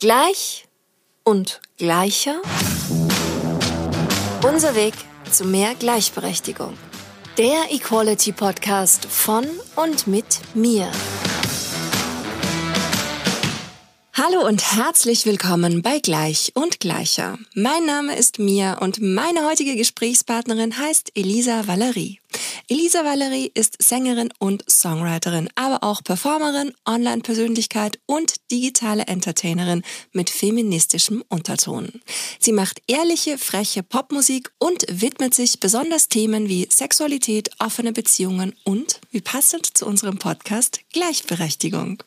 Gleich und gleicher. Unser Weg zu mehr Gleichberechtigung. Der Equality Podcast von und mit mir. Hallo und herzlich willkommen bei Gleich und Gleicher. Mein Name ist Mia und meine heutige Gesprächspartnerin heißt Elisa Valerie. Elisa Valerie ist Sängerin und Songwriterin, aber auch Performerin, Online-Persönlichkeit und digitale Entertainerin mit feministischem Unterton. Sie macht ehrliche, freche Popmusik und widmet sich besonders Themen wie Sexualität, offene Beziehungen und, wie passend zu unserem Podcast, Gleichberechtigung.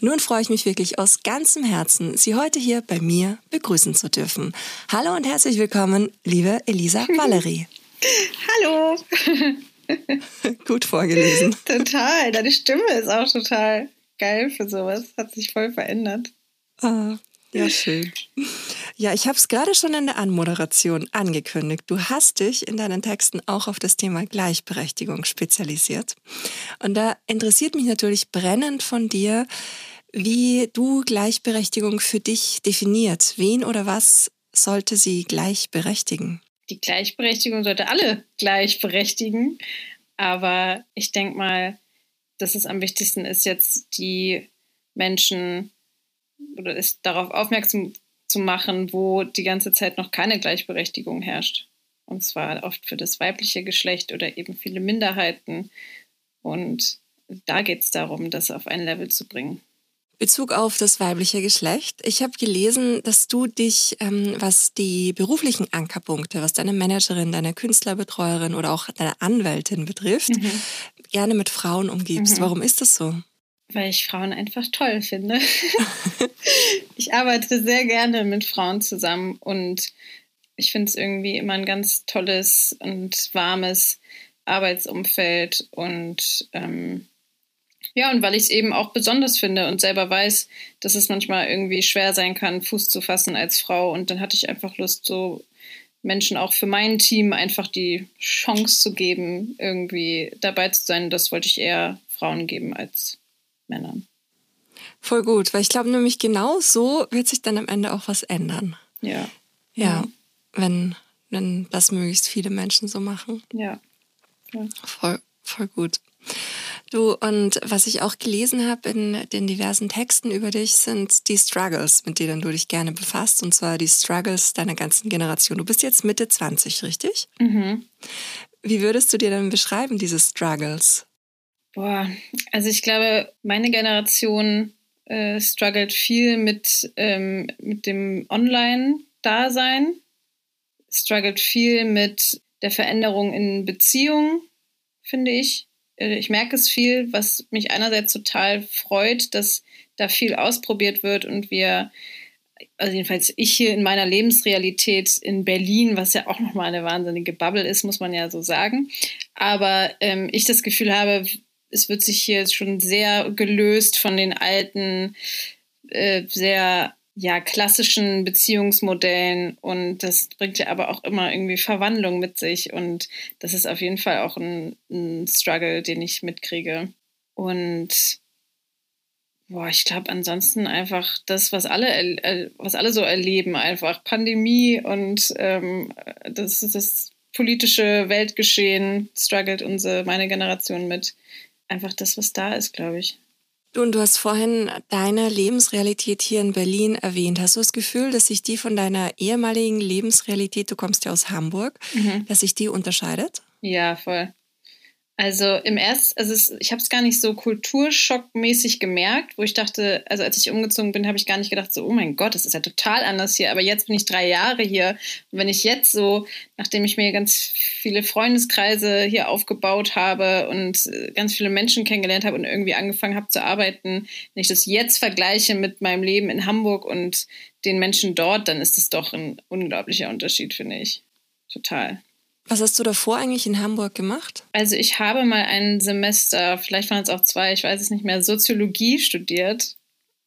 Nun freue ich mich wirklich aus ganzem Herzen, Sie heute hier bei mir begrüßen zu dürfen. Hallo und herzlich willkommen, liebe Elisa Valerie. Hallo. Gut vorgelesen. Total. Deine Stimme ist auch total geil für sowas. Hat sich voll verändert. Ah, ja, schön. Ja, ich habe es gerade schon in der Anmoderation angekündigt. Du hast dich in deinen Texten auch auf das Thema Gleichberechtigung spezialisiert. Und da interessiert mich natürlich brennend von dir, wie du Gleichberechtigung für dich definiert. Wen oder was sollte sie gleichberechtigen? Die Gleichberechtigung sollte alle gleichberechtigen. Aber ich denke mal, dass es am wichtigsten ist, jetzt die Menschen oder ist darauf aufmerksam zu machen, wo die ganze Zeit noch keine Gleichberechtigung herrscht. Und zwar oft für das weibliche Geschlecht oder eben viele Minderheiten. Und da geht es darum, das auf ein Level zu bringen. Bezug auf das weibliche Geschlecht. Ich habe gelesen, dass du dich, ähm, was die beruflichen Ankerpunkte, was deine Managerin, deine Künstlerbetreuerin oder auch deine Anwältin betrifft, mhm. gerne mit Frauen umgibst. Mhm. Warum ist das so? Weil ich Frauen einfach toll finde. ich arbeite sehr gerne mit Frauen zusammen und ich finde es irgendwie immer ein ganz tolles und warmes Arbeitsumfeld und ähm, ja, und weil ich es eben auch besonders finde und selber weiß, dass es manchmal irgendwie schwer sein kann, Fuß zu fassen als Frau. Und dann hatte ich einfach Lust, so Menschen auch für mein Team einfach die Chance zu geben, irgendwie dabei zu sein. Das wollte ich eher Frauen geben als Männern. Voll gut, weil ich glaube nämlich genau so wird sich dann am Ende auch was ändern. Ja. Ja, ja. wenn, wenn das möglichst viele Menschen so machen. Ja. ja. Voll, voll gut. Du, und was ich auch gelesen habe in den diversen Texten über dich, sind die Struggles, mit denen du dich gerne befasst. Und zwar die Struggles deiner ganzen Generation. Du bist jetzt Mitte 20, richtig? Mhm. Wie würdest du dir denn beschreiben, diese Struggles? Boah, also ich glaube, meine Generation äh, struggelt viel mit, ähm, mit dem Online-Dasein, struggelt viel mit der Veränderung in Beziehungen, finde ich. Äh, ich merke es viel, was mich einerseits total freut, dass da viel ausprobiert wird und wir, also jedenfalls ich hier in meiner Lebensrealität in Berlin, was ja auch nochmal eine wahnsinnige Bubble ist, muss man ja so sagen, aber ähm, ich das Gefühl habe, es wird sich hier schon sehr gelöst von den alten, äh, sehr ja, klassischen Beziehungsmodellen und das bringt ja aber auch immer irgendwie Verwandlung mit sich und das ist auf jeden Fall auch ein, ein Struggle, den ich mitkriege. Und boah, ich glaube ansonsten einfach das, was alle, was alle so erleben, einfach Pandemie und ähm, das, das politische Weltgeschehen struggelt unsere, meine Generation mit. Einfach das, was da ist, glaube ich. Du, und du hast vorhin deine Lebensrealität hier in Berlin erwähnt. Hast du das Gefühl, dass sich die von deiner ehemaligen Lebensrealität, du kommst ja aus Hamburg, mhm. dass sich die unterscheidet? Ja, voll. Also im ersten, also es, ich habe es gar nicht so kulturschockmäßig gemerkt, wo ich dachte, also als ich umgezogen bin, habe ich gar nicht gedacht, so, oh mein Gott, das ist ja total anders hier. Aber jetzt bin ich drei Jahre hier. Und wenn ich jetzt so, nachdem ich mir ganz viele Freundeskreise hier aufgebaut habe und äh, ganz viele Menschen kennengelernt habe und irgendwie angefangen habe zu arbeiten, wenn ich das jetzt vergleiche mit meinem Leben in Hamburg und den Menschen dort, dann ist es doch ein unglaublicher Unterschied, finde ich. Total. Was hast du davor eigentlich in Hamburg gemacht? Also ich habe mal ein Semester, vielleicht waren es auch zwei, ich weiß es nicht mehr, Soziologie studiert.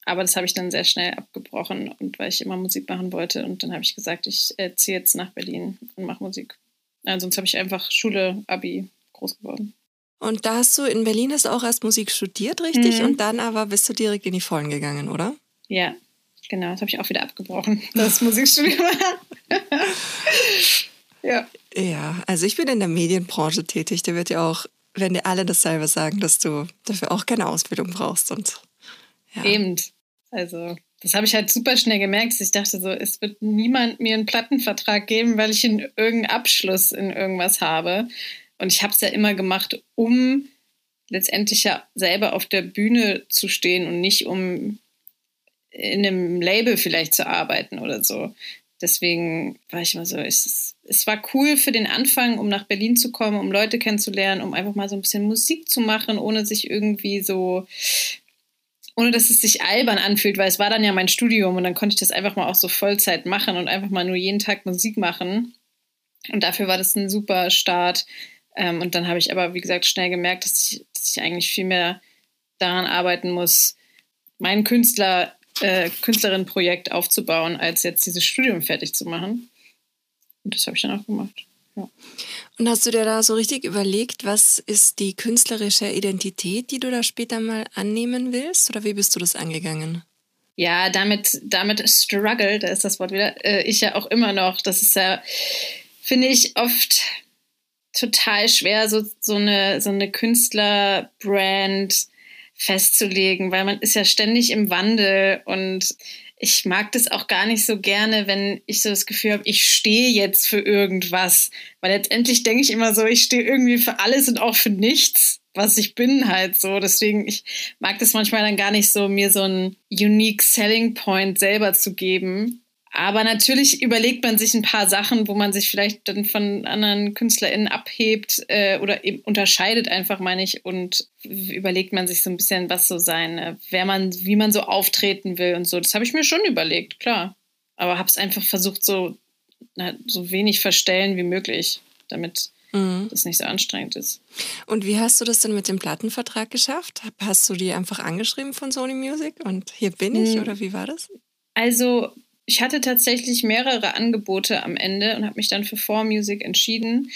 Aber das habe ich dann sehr schnell abgebrochen und weil ich immer Musik machen wollte. Und dann habe ich gesagt, ich äh, ziehe jetzt nach Berlin und mache Musik. Ja, sonst habe ich einfach Schule, Abi groß geworden. Und da hast du in Berlin hast auch erst Musik studiert, richtig? Mhm. Und dann aber bist du direkt in die Vollen gegangen, oder? Ja, genau, das habe ich auch wieder abgebrochen, das Musikstudium. ja. Ja, also ich bin in der Medienbranche tätig. Da wird ja auch, wenn dir alle dasselbe sagen, dass du dafür auch keine Ausbildung brauchst. Und, ja. Eben. Also, das habe ich halt super schnell gemerkt, ich dachte so, es wird niemand mir einen Plattenvertrag geben, weil ich in irgendeinen Abschluss in irgendwas habe. Und ich habe es ja immer gemacht, um letztendlich ja selber auf der Bühne zu stehen und nicht um in einem Label vielleicht zu arbeiten oder so. Deswegen war ich immer so, es, es war cool für den Anfang, um nach Berlin zu kommen, um Leute kennenzulernen, um einfach mal so ein bisschen Musik zu machen, ohne sich irgendwie so, ohne dass es sich albern anfühlt, weil es war dann ja mein Studium und dann konnte ich das einfach mal auch so Vollzeit machen und einfach mal nur jeden Tag Musik machen. Und dafür war das ein super Start. Ähm, und dann habe ich aber, wie gesagt, schnell gemerkt, dass ich, dass ich eigentlich viel mehr daran arbeiten muss, meinen Künstler äh, Künstlerinnenprojekt aufzubauen, als jetzt dieses Studium fertig zu machen. Und das habe ich dann auch gemacht. Ja. Und hast du dir da so richtig überlegt, was ist die künstlerische Identität, die du da später mal annehmen willst? Oder wie bist du das angegangen? Ja, damit, damit struggle, da ist das Wort wieder, äh, ich ja auch immer noch. Das ist ja, finde ich, oft total schwer, so, so eine, so eine Künstlerbrand festzulegen, weil man ist ja ständig im Wandel und ich mag das auch gar nicht so gerne, wenn ich so das Gefühl habe, ich stehe jetzt für irgendwas. Weil letztendlich denke ich immer so, ich stehe irgendwie für alles und auch für nichts, was ich bin halt so. Deswegen, ich mag das manchmal dann gar nicht so, mir so einen unique Selling Point selber zu geben. Aber natürlich überlegt man sich ein paar Sachen, wo man sich vielleicht dann von anderen KünstlerInnen abhebt äh, oder eben unterscheidet einfach, meine ich, und überlegt man sich so ein bisschen, was so sein, wer man, wie man so auftreten will und so. Das habe ich mir schon überlegt, klar. Aber habe es einfach versucht, so, na, so wenig verstellen wie möglich, damit mhm. das nicht so anstrengend ist. Und wie hast du das denn mit dem Plattenvertrag geschafft? Hast du die einfach angeschrieben von Sony Music und hier bin ich mhm. oder wie war das? Also ich hatte tatsächlich mehrere Angebote am Ende und habe mich dann für 4Music entschieden.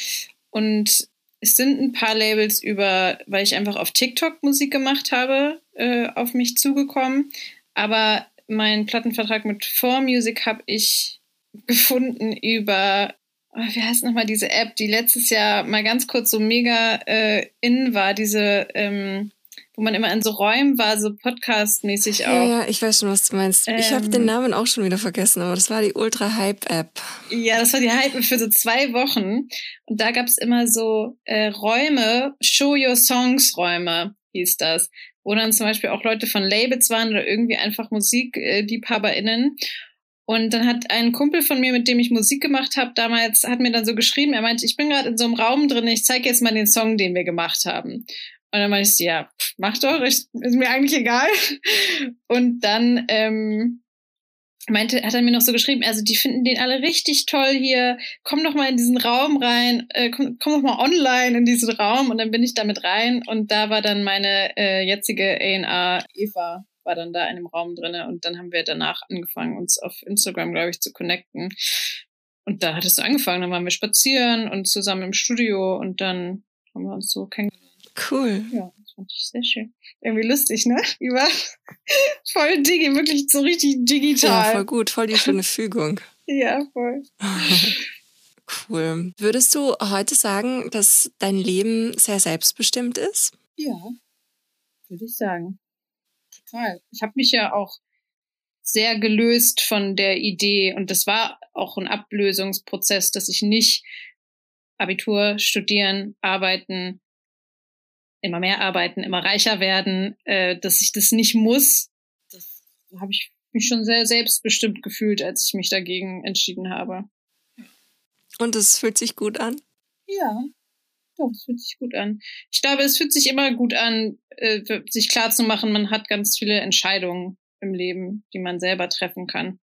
Und es sind ein paar Labels über, weil ich einfach auf TikTok Musik gemacht habe, äh, auf mich zugekommen. Aber meinen Plattenvertrag mit 4Music habe ich gefunden über, oh, wie heißt nochmal diese App, die letztes Jahr mal ganz kurz so mega äh, in war, diese ähm, wo man immer in so Räumen war, so Podcast-mäßig auch. Ja, ja, ich weiß schon, was du meinst. Ähm, ich habe den Namen auch schon wieder vergessen, aber das war die Ultra-Hype-App. Ja, das war die Hype für so zwei Wochen. Und da gab's immer so äh, Räume, Show Your Songs-Räume hieß das, wo dann zum Beispiel auch Leute von Labels waren oder irgendwie einfach MusikliebhaberInnen. Und dann hat ein Kumpel von mir, mit dem ich Musik gemacht habe, damals, hat mir dann so geschrieben, er meinte, ich bin gerade in so einem Raum drin, ich zeige jetzt mal den Song, den wir gemacht haben. Und dann meinte ich, ja, mach doch, ist mir eigentlich egal. Und dann ähm, meinte, hat er mir noch so geschrieben, also die finden den alle richtig toll hier, komm doch mal in diesen Raum rein, äh, komm, komm doch mal online in diesen Raum und dann bin ich damit rein und da war dann meine äh, jetzige A&R Eva war dann da in dem Raum drinne und dann haben wir danach angefangen, uns auf Instagram, glaube ich, zu connecten. Und da hat es so angefangen, dann waren wir spazieren und zusammen im Studio und dann haben wir uns so kennengelernt. Cool. Ja, das fand ich sehr schön. Irgendwie lustig, ne? Über voll digi, wirklich so richtig digital. Ja, voll gut, voll die schöne Fügung. ja, voll. Cool. Würdest du heute sagen, dass dein Leben sehr selbstbestimmt ist? Ja, würde ich sagen. Total. Ich habe mich ja auch sehr gelöst von der Idee und das war auch ein Ablösungsprozess, dass ich nicht Abitur, studieren, arbeiten, immer mehr arbeiten, immer reicher werden, äh, dass ich das nicht muss. Das habe ich mich schon sehr selbstbestimmt gefühlt, als ich mich dagegen entschieden habe. Und es fühlt sich gut an? Ja, doch, es fühlt sich gut an. Ich glaube, es fühlt sich immer gut an, äh, sich klarzumachen, man hat ganz viele Entscheidungen im Leben, die man selber treffen kann.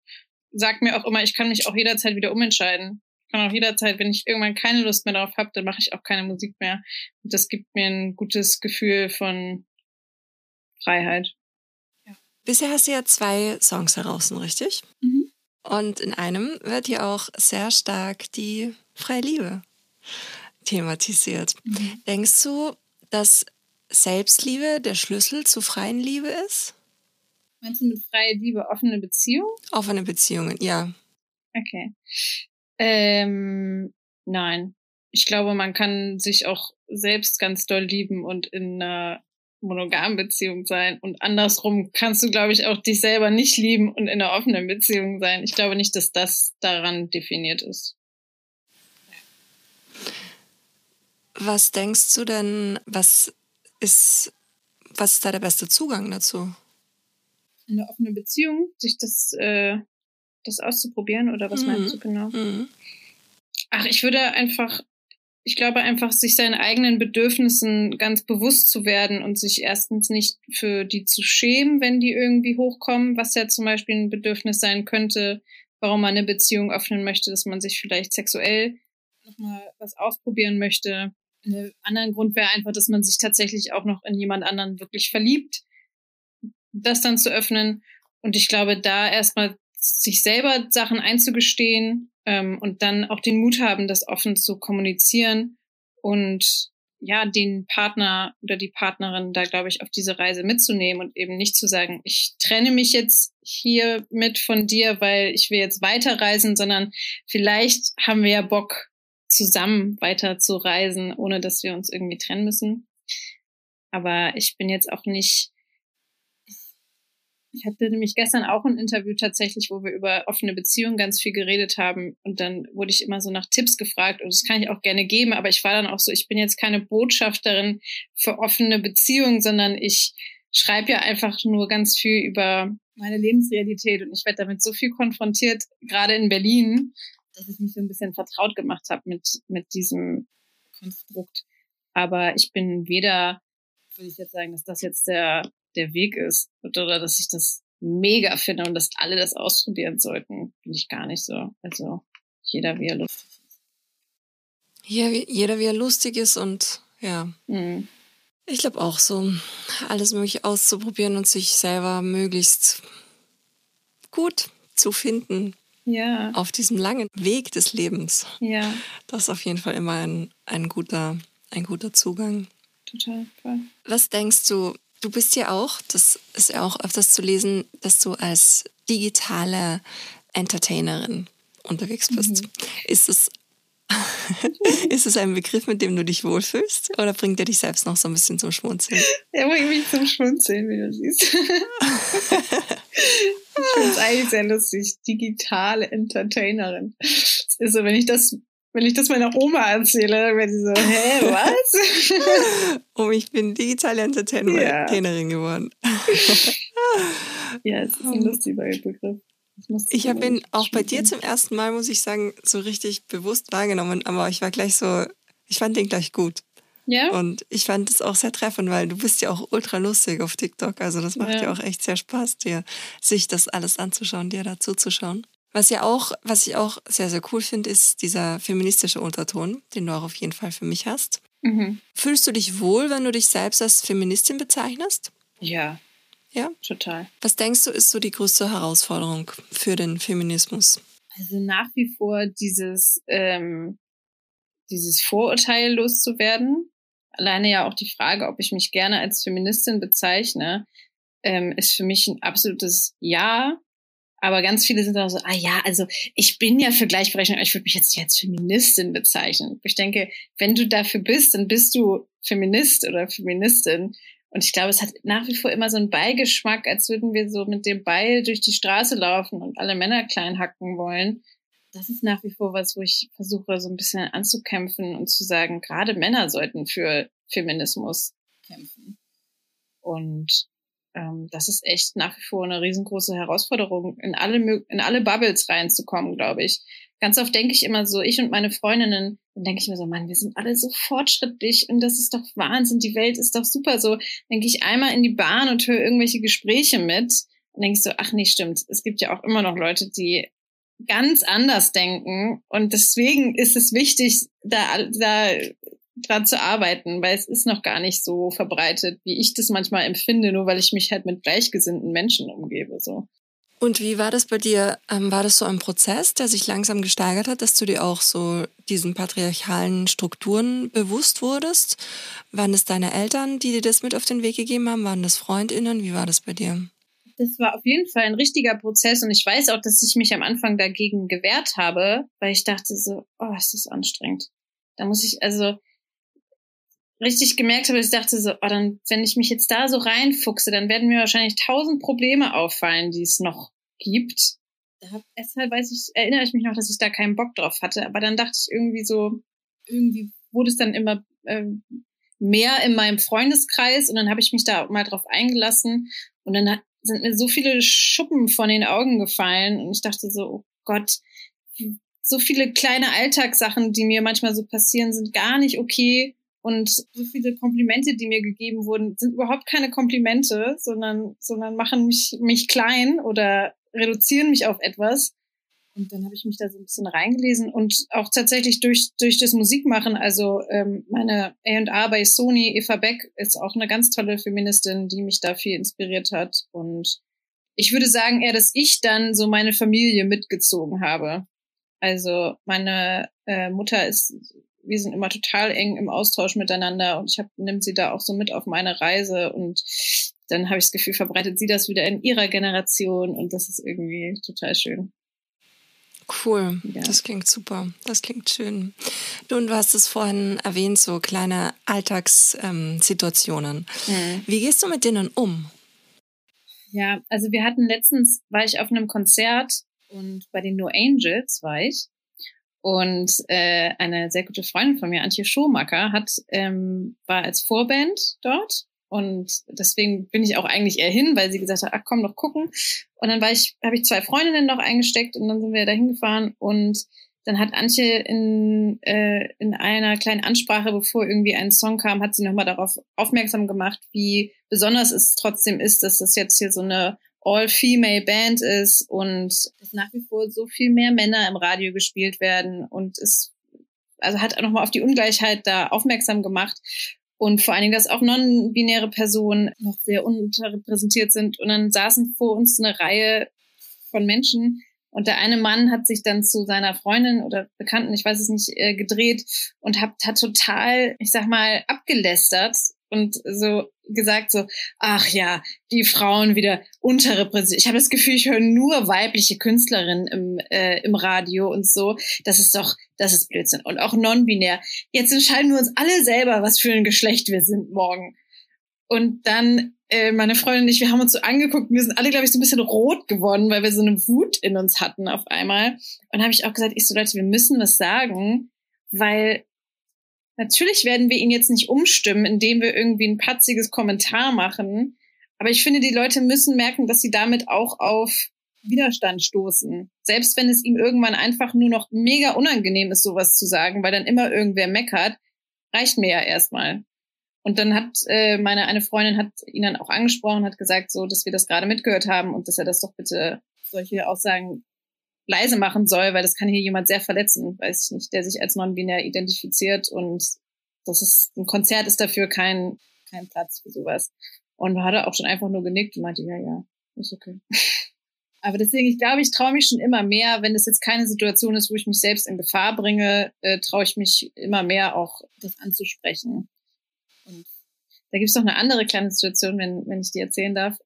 Sagt mir auch immer, ich kann mich auch jederzeit wieder umentscheiden kann auch jederzeit, wenn ich irgendwann keine Lust mehr darauf habe, dann mache ich auch keine Musik mehr. Und das gibt mir ein gutes Gefühl von Freiheit. Ja. Bisher hast du ja zwei Songs heraus, richtig? Mhm. Und in einem wird ja auch sehr stark die freie Liebe thematisiert. Mhm. Denkst du, dass Selbstliebe der Schlüssel zur freien Liebe ist? Meinst du mit freie Liebe offene Beziehung? Offene Beziehungen, ja. Okay. Ähm, nein. Ich glaube, man kann sich auch selbst ganz doll lieben und in einer monogamen Beziehung sein. Und andersrum kannst du, glaube ich, auch dich selber nicht lieben und in einer offenen Beziehung sein. Ich glaube nicht, dass das daran definiert ist. Was denkst du denn, was ist, was ist da der beste Zugang dazu? Eine offene Beziehung, sich das, äh, das auszuprobieren oder was mhm. meinst du genau? Mhm. Ach, ich würde einfach ich glaube einfach, sich seinen eigenen Bedürfnissen ganz bewusst zu werden und sich erstens nicht für die zu schämen, wenn die irgendwie hochkommen, was ja zum Beispiel ein Bedürfnis sein könnte, warum man eine Beziehung öffnen möchte, dass man sich vielleicht sexuell nochmal was ausprobieren möchte. Ein anderer Grund wäre einfach, dass man sich tatsächlich auch noch in jemand anderen wirklich verliebt, das dann zu öffnen. Und ich glaube, da erstmal sich selber Sachen einzugestehen ähm, und dann auch den Mut haben, das offen zu kommunizieren und ja, den Partner oder die Partnerin da, glaube ich, auf diese Reise mitzunehmen und eben nicht zu sagen, ich trenne mich jetzt hier mit von dir, weil ich will jetzt weiterreisen, sondern vielleicht haben wir ja Bock, zusammen weiter zu reisen, ohne dass wir uns irgendwie trennen müssen. Aber ich bin jetzt auch nicht ich hatte nämlich gestern auch ein Interview tatsächlich, wo wir über offene Beziehungen ganz viel geredet haben. Und dann wurde ich immer so nach Tipps gefragt. Und das kann ich auch gerne geben. Aber ich war dann auch so, ich bin jetzt keine Botschafterin für offene Beziehungen, sondern ich schreibe ja einfach nur ganz viel über meine Lebensrealität. Und ich werde damit so viel konfrontiert, gerade in Berlin, dass ich mich so ein bisschen vertraut gemacht habe mit, mit diesem Konstrukt. Aber ich bin weder, würde ich jetzt sagen, dass das jetzt der der Weg ist oder dass ich das mega finde und dass alle das ausprobieren sollten, finde ich gar nicht so. Also jeder wie er lustig ist. Ja, jeder wie er lustig ist und ja. Mhm. Ich glaube auch so, alles mögliche auszuprobieren und sich selber möglichst gut zu finden. Ja. Auf diesem langen Weg des Lebens. Ja. Das ist auf jeden Fall immer ein, ein, guter, ein guter Zugang. Total, voll. Was denkst du, Du bist ja auch, das ist ja auch öfters zu lesen, dass du als digitale Entertainerin unterwegs bist. Mhm. Ist es ist es ein Begriff, mit dem du dich wohlfühlst? Oder bringt er dich selbst noch so ein bisschen zum Schmunzeln? Er bringt mich zum Schmunzeln, wie du siehst. ich finde es eigentlich sehr lustig. Digitale Entertainerin. Das ist so, wenn ich das wenn ich das meiner Oma erzähle, dann wird sie so, hä, was? oh, ich bin digitale Entertainerin ja. geworden. ja, es ist ein lustiger Begriff. Ich habe ihn auch bei dir zum ersten Mal, muss ich sagen, so richtig bewusst wahrgenommen, aber ich war gleich so, ich fand den gleich gut. Ja. Und ich fand es auch sehr treffend, weil du bist ja auch ultra lustig auf TikTok. Also das macht ja, ja auch echt sehr Spaß, dir sich das alles anzuschauen, dir dazu zu schauen. Was ja auch, was ich auch sehr, sehr cool finde, ist dieser feministische Unterton, den du auch auf jeden Fall für mich hast. Mhm. Fühlst du dich wohl, wenn du dich selbst als Feministin bezeichnest? Ja. Ja? Total. Was denkst du, ist so die größte Herausforderung für den Feminismus? Also nach wie vor dieses, ähm, dieses Vorurteil loszuwerden. Alleine ja auch die Frage, ob ich mich gerne als Feministin bezeichne, ähm, ist für mich ein absolutes Ja. Aber ganz viele sind auch so, ah ja, also ich bin ja für Gleichberechtigung, ich würde mich jetzt als Feministin bezeichnen. Ich denke, wenn du dafür bist, dann bist du Feminist oder Feministin. Und ich glaube, es hat nach wie vor immer so einen Beigeschmack, als würden wir so mit dem Beil durch die Straße laufen und alle Männer klein hacken wollen. Das ist nach wie vor was, wo ich versuche, so ein bisschen anzukämpfen und zu sagen, gerade Männer sollten für Feminismus kämpfen. Und ähm, das ist echt nach wie vor eine riesengroße Herausforderung, in alle, in alle Bubbles reinzukommen, glaube ich. Ganz oft denke ich immer so, ich und meine Freundinnen, dann denke ich mir so, Mann, wir sind alle so fortschrittlich und das ist doch Wahnsinn, die Welt ist doch super. So denke ich einmal in die Bahn und höre irgendwelche Gespräche mit. Dann denke ich so, ach nee, stimmt. Es gibt ja auch immer noch Leute, die ganz anders denken. Und deswegen ist es wichtig, da, da dran zu arbeiten, weil es ist noch gar nicht so verbreitet, wie ich das manchmal empfinde, nur weil ich mich halt mit gleichgesinnten Menschen umgebe. So. Und wie war das bei dir? Ähm, war das so ein Prozess, der sich langsam gesteigert hat, dass du dir auch so diesen patriarchalen Strukturen bewusst wurdest? Waren das deine Eltern, die dir das mit auf den Weg gegeben haben? Waren das Freundinnen? Wie war das bei dir? das war auf jeden Fall ein richtiger Prozess und ich weiß auch, dass ich mich am Anfang dagegen gewehrt habe, weil ich dachte so, oh, ist das anstrengend. Da muss ich, also richtig gemerkt habe, ich dachte so, oh, dann, wenn ich mich jetzt da so reinfuchse, dann werden mir wahrscheinlich tausend Probleme auffallen, die es noch gibt. Deshalb weiß ich, erinnere ich mich noch, dass ich da keinen Bock drauf hatte. Aber dann dachte ich irgendwie so, irgendwie wurde es dann immer äh, mehr in meinem Freundeskreis und dann habe ich mich da mal drauf eingelassen und dann hat, sind mir so viele Schuppen von den Augen gefallen und ich dachte so, oh Gott, so viele kleine Alltagssachen, die mir manchmal so passieren, sind gar nicht okay und so viele Komplimente, die mir gegeben wurden, sind überhaupt keine Komplimente, sondern, sondern machen mich, mich klein oder reduzieren mich auf etwas. Und dann habe ich mich da so ein bisschen reingelesen und auch tatsächlich durch, durch das Musikmachen, also ähm, meine A&R bei Sony, Eva Beck, ist auch eine ganz tolle Feministin, die mich da viel inspiriert hat. Und ich würde sagen eher, dass ich dann so meine Familie mitgezogen habe. Also meine äh, Mutter ist, wir sind immer total eng im Austausch miteinander und ich hab, nimm sie da auch so mit auf meine Reise und dann habe ich das Gefühl, verbreitet sie das wieder in ihrer Generation und das ist irgendwie total schön. Cool, ja. das klingt super, das klingt schön. Du, und du hast es vorhin erwähnt, so kleine Alltagssituationen. Mhm. Wie gehst du mit denen um? Ja, also wir hatten letztens, war ich auf einem Konzert und bei den No Angels war ich. Und äh, eine sehr gute Freundin von mir, Antje Schomacker, hat, ähm, war als Vorband dort und deswegen bin ich auch eigentlich eher hin, weil sie gesagt hat, ach komm doch gucken. Und dann war ich, habe ich zwei Freundinnen noch eingesteckt und dann sind wir da hingefahren und dann hat Antje in, äh, in einer kleinen Ansprache, bevor irgendwie ein Song kam, hat sie nochmal darauf aufmerksam gemacht, wie besonders es trotzdem ist, dass das jetzt hier so eine All-Female Band ist und dass nach wie vor so viel mehr Männer im Radio gespielt werden und es also hat auch nochmal auf die Ungleichheit da aufmerksam gemacht und vor allen Dingen, dass auch non-binäre Personen noch sehr unterrepräsentiert sind. Und dann saßen vor uns eine Reihe von Menschen und der eine Mann hat sich dann zu seiner Freundin oder Bekannten, ich weiß es nicht, äh, gedreht und hat, hat total, ich sag mal, abgelästert und so gesagt so, ach ja, die Frauen wieder unterrepräsentiert. Ich habe das Gefühl, ich höre nur weibliche Künstlerinnen im, äh, im Radio und so. Das ist doch, das ist Blödsinn. Und auch non-binär. Jetzt entscheiden wir uns alle selber, was für ein Geschlecht wir sind morgen. Und dann äh, meine Freundin und ich, wir haben uns so angeguckt, wir sind alle, glaube ich, so ein bisschen rot geworden, weil wir so eine Wut in uns hatten auf einmal. Und habe ich auch gesagt, ich so, Leute, wir müssen was sagen, weil Natürlich werden wir ihn jetzt nicht umstimmen, indem wir irgendwie ein patziges Kommentar machen. Aber ich finde, die Leute müssen merken, dass sie damit auch auf Widerstand stoßen. Selbst wenn es ihm irgendwann einfach nur noch mega unangenehm ist, sowas zu sagen, weil dann immer irgendwer meckert, reicht mir ja erstmal. Und dann hat äh, meine eine Freundin hat ihn dann auch angesprochen, hat gesagt, so, dass wir das gerade mitgehört haben und dass er das doch bitte solche Aussagen leise machen soll, weil das kann hier jemand sehr verletzen, weiß ich nicht, der sich als non-binär identifiziert und das ist, ein Konzert ist dafür kein, kein Platz für sowas. Und hat er auch schon einfach nur genickt und meinte, ja, ja, ist okay. Aber deswegen, ich glaube, ich traue mich schon immer mehr, wenn es jetzt keine Situation ist, wo ich mich selbst in Gefahr bringe, äh, traue ich mich immer mehr auch, das anzusprechen. Und da gibt es noch eine andere kleine Situation, wenn, wenn ich die erzählen darf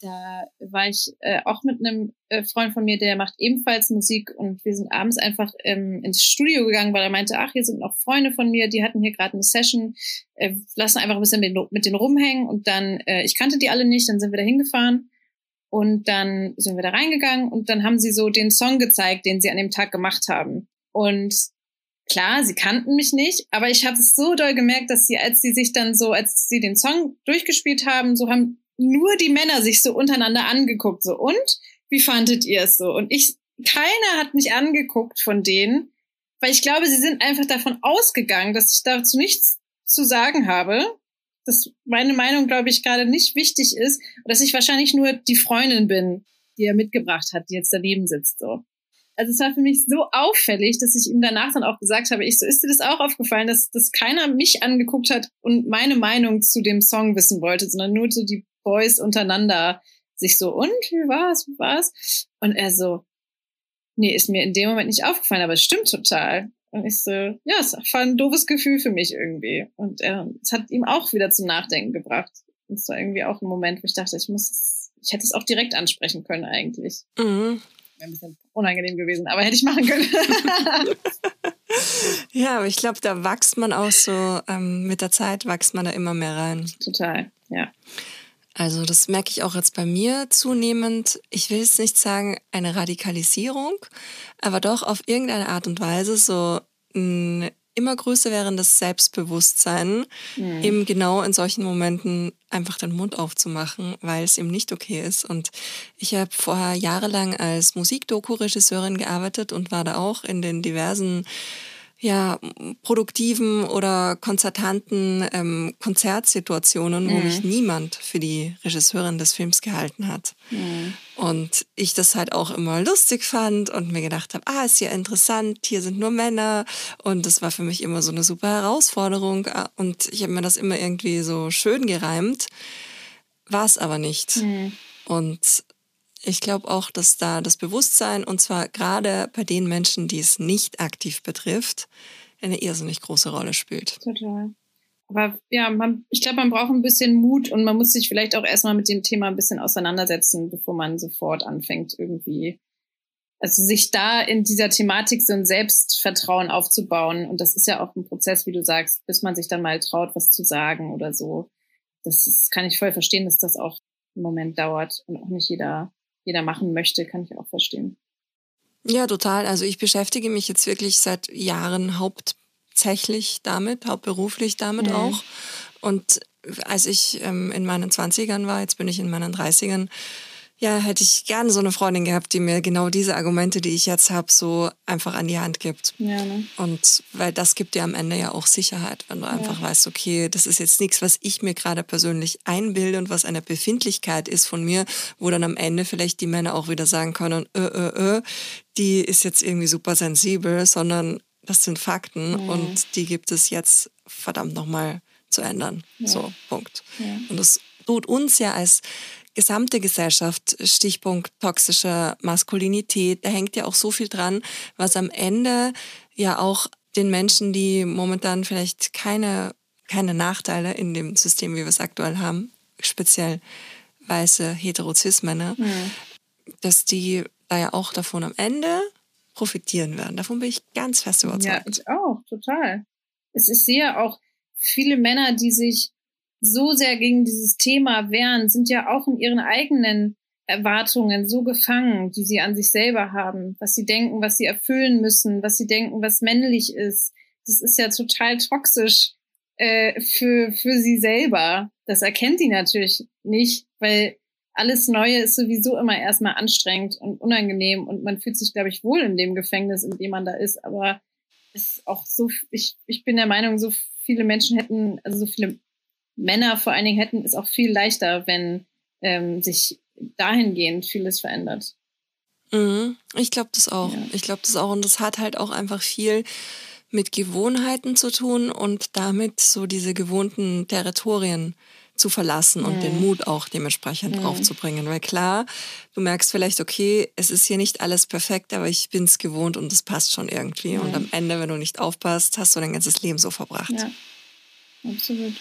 da war ich äh, auch mit einem äh, Freund von mir, der macht ebenfalls Musik und wir sind abends einfach ähm, ins Studio gegangen, weil er meinte, ach, hier sind noch Freunde von mir, die hatten hier gerade eine Session, äh, lassen einfach ein bisschen mit, mit denen rumhängen und dann, äh, ich kannte die alle nicht, dann sind wir da hingefahren und dann sind wir da reingegangen und dann haben sie so den Song gezeigt, den sie an dem Tag gemacht haben. Und Klar, sie kannten mich nicht, aber ich habe es so doll gemerkt, dass sie, als sie sich dann so, als sie den Song durchgespielt haben, so haben nur die Männer sich so untereinander angeguckt, so, und? Wie fandet ihr es so? Und ich, keiner hat mich angeguckt von denen, weil ich glaube, sie sind einfach davon ausgegangen, dass ich dazu nichts zu sagen habe, dass meine Meinung, glaube ich, gerade nicht wichtig ist, dass ich wahrscheinlich nur die Freundin bin, die er mitgebracht hat, die jetzt daneben sitzt, so. Also es war für mich so auffällig, dass ich ihm danach dann auch gesagt habe, ich so, ist dir das auch aufgefallen, dass, dass keiner mich angeguckt hat und meine Meinung zu dem Song wissen wollte, sondern nur so die Boys unterender sich so, und wie war's, wie war's? Und er so, nee, ist mir in dem Moment nicht aufgefallen, aber es stimmt total. Und ich so, ja, es war ein doofes Gefühl für mich irgendwie. Und er, es hat ihm auch wieder zum Nachdenken gebracht. Und es war irgendwie auch ein Moment, wo ich dachte, ich muss, ich hätte es auch direkt ansprechen können eigentlich. Mhm. Wäre ein bisschen unangenehm gewesen, aber hätte ich machen können. ja, aber ich glaube, da wächst man auch so, ähm, mit der Zeit wächst man da immer mehr rein. Total, ja. Also das merke ich auch jetzt bei mir zunehmend. Ich will jetzt nicht sagen eine Radikalisierung, aber doch auf irgendeine Art und Weise so ein immer größer wärendes Selbstbewusstsein, mhm. eben genau in solchen Momenten einfach den Mund aufzumachen, weil es eben nicht okay ist. Und ich habe vorher jahrelang als Musikdoku-Regisseurin gearbeitet und war da auch in den diversen ja, produktiven oder konzertanten ähm, Konzertsituationen, mhm. wo mich niemand für die Regisseurin des Films gehalten hat. Mhm. Und ich das halt auch immer lustig fand und mir gedacht habe, ah, ist ja interessant, hier sind nur Männer. Und das war für mich immer so eine super Herausforderung. Ah, und ich habe mir das immer irgendwie so schön gereimt. War es aber nicht. Mhm. Und ich glaube auch, dass da das Bewusstsein, und zwar gerade bei den Menschen, die es nicht aktiv betrifft, eine irrsinnig große Rolle spielt. Total. Aber ja, man, ich glaube, man braucht ein bisschen Mut und man muss sich vielleicht auch erstmal mit dem Thema ein bisschen auseinandersetzen, bevor man sofort anfängt, irgendwie, also sich da in dieser Thematik so ein Selbstvertrauen aufzubauen. Und das ist ja auch ein Prozess, wie du sagst, bis man sich dann mal traut, was zu sagen oder so. Das ist, kann ich voll verstehen, dass das auch im Moment dauert und auch nicht jeder jeder machen möchte, kann ich auch verstehen. Ja, total. Also ich beschäftige mich jetzt wirklich seit Jahren hauptsächlich damit, hauptberuflich damit mhm. auch. Und als ich ähm, in meinen 20ern war, jetzt bin ich in meinen 30ern, ja, hätte ich gerne so eine Freundin gehabt, die mir genau diese Argumente, die ich jetzt habe, so einfach an die Hand gibt. Ja, ne? Und weil das gibt dir am Ende ja auch Sicherheit, wenn du einfach weißt, okay, das ist jetzt nichts, was ich mir gerade persönlich einbilde und was eine Befindlichkeit ist von mir, wo dann am Ende vielleicht die Männer auch wieder sagen können, äh, äh, äh, die ist jetzt irgendwie super sensibel, sondern das sind Fakten mhm. und die gibt es jetzt verdammt nochmal zu ändern. Ja. So, Punkt. Ja. Und das tut uns ja als gesamte Gesellschaft, Stichpunkt toxische Maskulinität, da hängt ja auch so viel dran, was am Ende ja auch den Menschen, die momentan vielleicht keine, keine Nachteile in dem System, wie wir es aktuell haben, speziell weiße Heterozis-Männer, mhm. dass die da ja auch davon am Ende profitieren werden. Davon bin ich ganz fest überzeugt. Ja, ich auch, total. Es ist sehr auch viele Männer, die sich so sehr gegen dieses Thema wehren, sind ja auch in ihren eigenen Erwartungen so gefangen, die sie an sich selber haben, was sie denken, was sie erfüllen müssen, was sie denken, was männlich ist. Das ist ja total toxisch äh, für, für sie selber. Das erkennt sie natürlich nicht, weil alles Neue ist sowieso immer erstmal anstrengend und unangenehm und man fühlt sich, glaube ich, wohl in dem Gefängnis, in dem man da ist. Aber ist auch so, ich, ich bin der Meinung, so viele Menschen hätten, also so viele Männer vor allen Dingen hätten es auch viel leichter, wenn ähm, sich dahingehend vieles verändert. Mhm. Ich glaube das auch. Ja. Ich glaube das auch. Und das hat halt auch einfach viel mit Gewohnheiten zu tun und damit so diese gewohnten Territorien zu verlassen und mhm. den Mut auch dementsprechend mhm. aufzubringen. Weil klar, du merkst vielleicht, okay, es ist hier nicht alles perfekt, aber ich bin es gewohnt und es passt schon irgendwie. Mhm. Und am Ende, wenn du nicht aufpasst, hast du dein ganzes Leben so verbracht. Ja, absolut.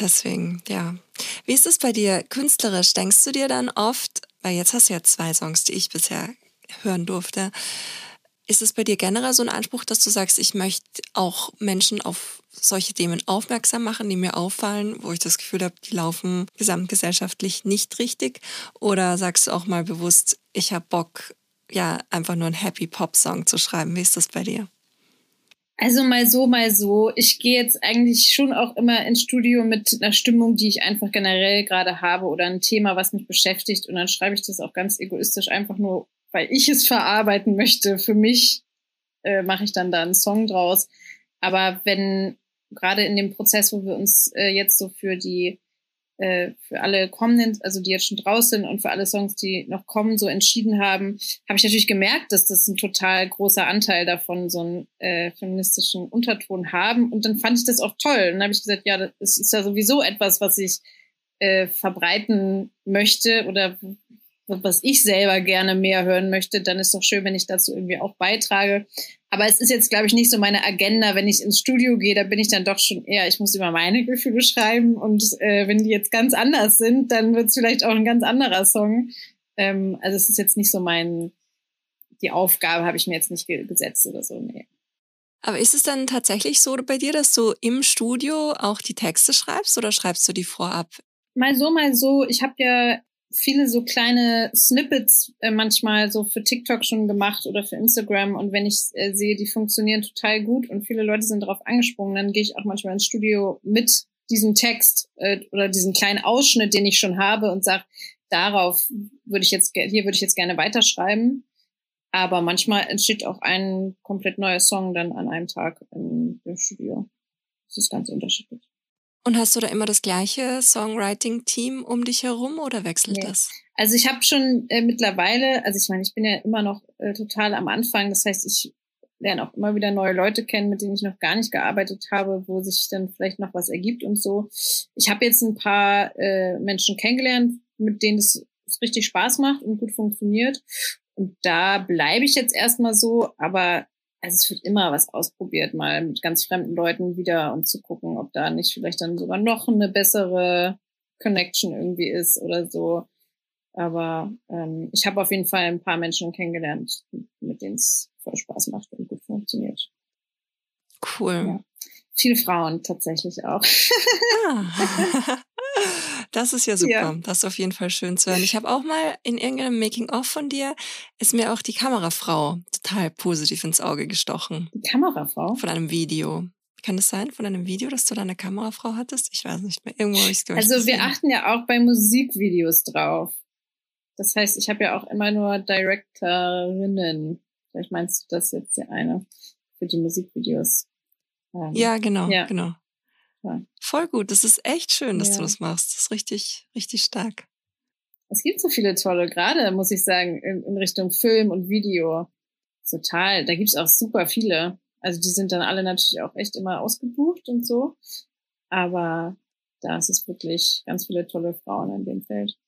Deswegen, ja. Wie ist es bei dir künstlerisch? Denkst du dir dann oft, weil jetzt hast du ja zwei Songs, die ich bisher hören durfte, ist es bei dir generell so ein Anspruch, dass du sagst, ich möchte auch Menschen auf solche Themen aufmerksam machen, die mir auffallen, wo ich das Gefühl habe, die laufen gesamtgesellschaftlich nicht richtig? Oder sagst du auch mal bewusst, ich habe Bock, ja, einfach nur einen Happy Pop Song zu schreiben? Wie ist das bei dir? Also mal so, mal so. Ich gehe jetzt eigentlich schon auch immer ins Studio mit einer Stimmung, die ich einfach generell gerade habe oder ein Thema, was mich beschäftigt. Und dann schreibe ich das auch ganz egoistisch einfach nur, weil ich es verarbeiten möchte. Für mich äh, mache ich dann da einen Song draus. Aber wenn gerade in dem Prozess, wo wir uns äh, jetzt so für die äh, für alle kommenden, also die jetzt schon draußen sind und für alle Songs, die noch kommen, so entschieden haben, habe ich natürlich gemerkt, dass das ein total großer Anteil davon so einen äh, feministischen Unterton haben. Und dann fand ich das auch toll. Und dann habe ich gesagt, ja, das ist ja sowieso etwas, was ich äh, verbreiten möchte oder was ich selber gerne mehr hören möchte, dann ist doch schön, wenn ich dazu irgendwie auch beitrage. Aber es ist jetzt, glaube ich, nicht so meine Agenda, wenn ich ins Studio gehe, da bin ich dann doch schon eher, ich muss über meine Gefühle schreiben und äh, wenn die jetzt ganz anders sind, dann wird es vielleicht auch ein ganz anderer Song. Ähm, also es ist jetzt nicht so mein, die Aufgabe habe ich mir jetzt nicht gesetzt oder so, nee. Aber ist es dann tatsächlich so bei dir, dass du im Studio auch die Texte schreibst oder schreibst du die vorab? Mal so, mal so. Ich habe ja viele so kleine Snippets äh, manchmal so für TikTok schon gemacht oder für Instagram und wenn ich äh, sehe, die funktionieren total gut und viele Leute sind darauf angesprungen, dann gehe ich auch manchmal ins Studio mit diesem Text äh, oder diesem kleinen Ausschnitt, den ich schon habe und sage, darauf würde ich jetzt hier würde ich jetzt gerne weiterschreiben. Aber manchmal entsteht auch ein komplett neuer Song dann an einem Tag im, im Studio. Das ist ganz unterschiedlich. Und hast du da immer das gleiche Songwriting-Team um dich herum oder wechselt nee. das? Also ich habe schon äh, mittlerweile, also ich meine, ich bin ja immer noch äh, total am Anfang. Das heißt, ich lerne auch immer wieder neue Leute kennen, mit denen ich noch gar nicht gearbeitet habe, wo sich dann vielleicht noch was ergibt und so. Ich habe jetzt ein paar äh, Menschen kennengelernt, mit denen es richtig Spaß macht und gut funktioniert. Und da bleibe ich jetzt erstmal so, aber also es wird immer was ausprobiert, mal mit ganz fremden Leuten wieder und zu gucken, ob da nicht vielleicht dann sogar noch eine bessere Connection irgendwie ist oder so. Aber ähm, ich habe auf jeden Fall ein paar Menschen kennengelernt, mit denen es voll Spaß macht und gut funktioniert. Cool. Ja. Viel Frauen tatsächlich auch. Ah. Das ist ja super. Ja. Das ist auf jeden Fall schön zu hören. Ich habe auch mal in irgendeinem Making-of von dir, ist mir auch die Kamerafrau total positiv ins Auge gestochen. Die Kamerafrau? Von einem Video. Kann das sein, von einem Video, dass du da eine Kamerafrau hattest? Ich weiß nicht mehr. Irgendwo habe ich es Also wir achten ja auch bei Musikvideos drauf. Das heißt, ich habe ja auch immer nur Directorinnen. Vielleicht meinst du das jetzt die eine für die Musikvideos. Ähm, ja, genau, ja. genau. Voll gut. Das ist echt schön, dass ja. du das machst. Das ist richtig, richtig stark. Es gibt so viele tolle, gerade muss ich sagen, in, in Richtung Film und Video. Total. Da gibt's auch super viele. Also die sind dann alle natürlich auch echt immer ausgebucht und so. Aber da ist es wirklich ganz viele tolle Frauen in dem Feld.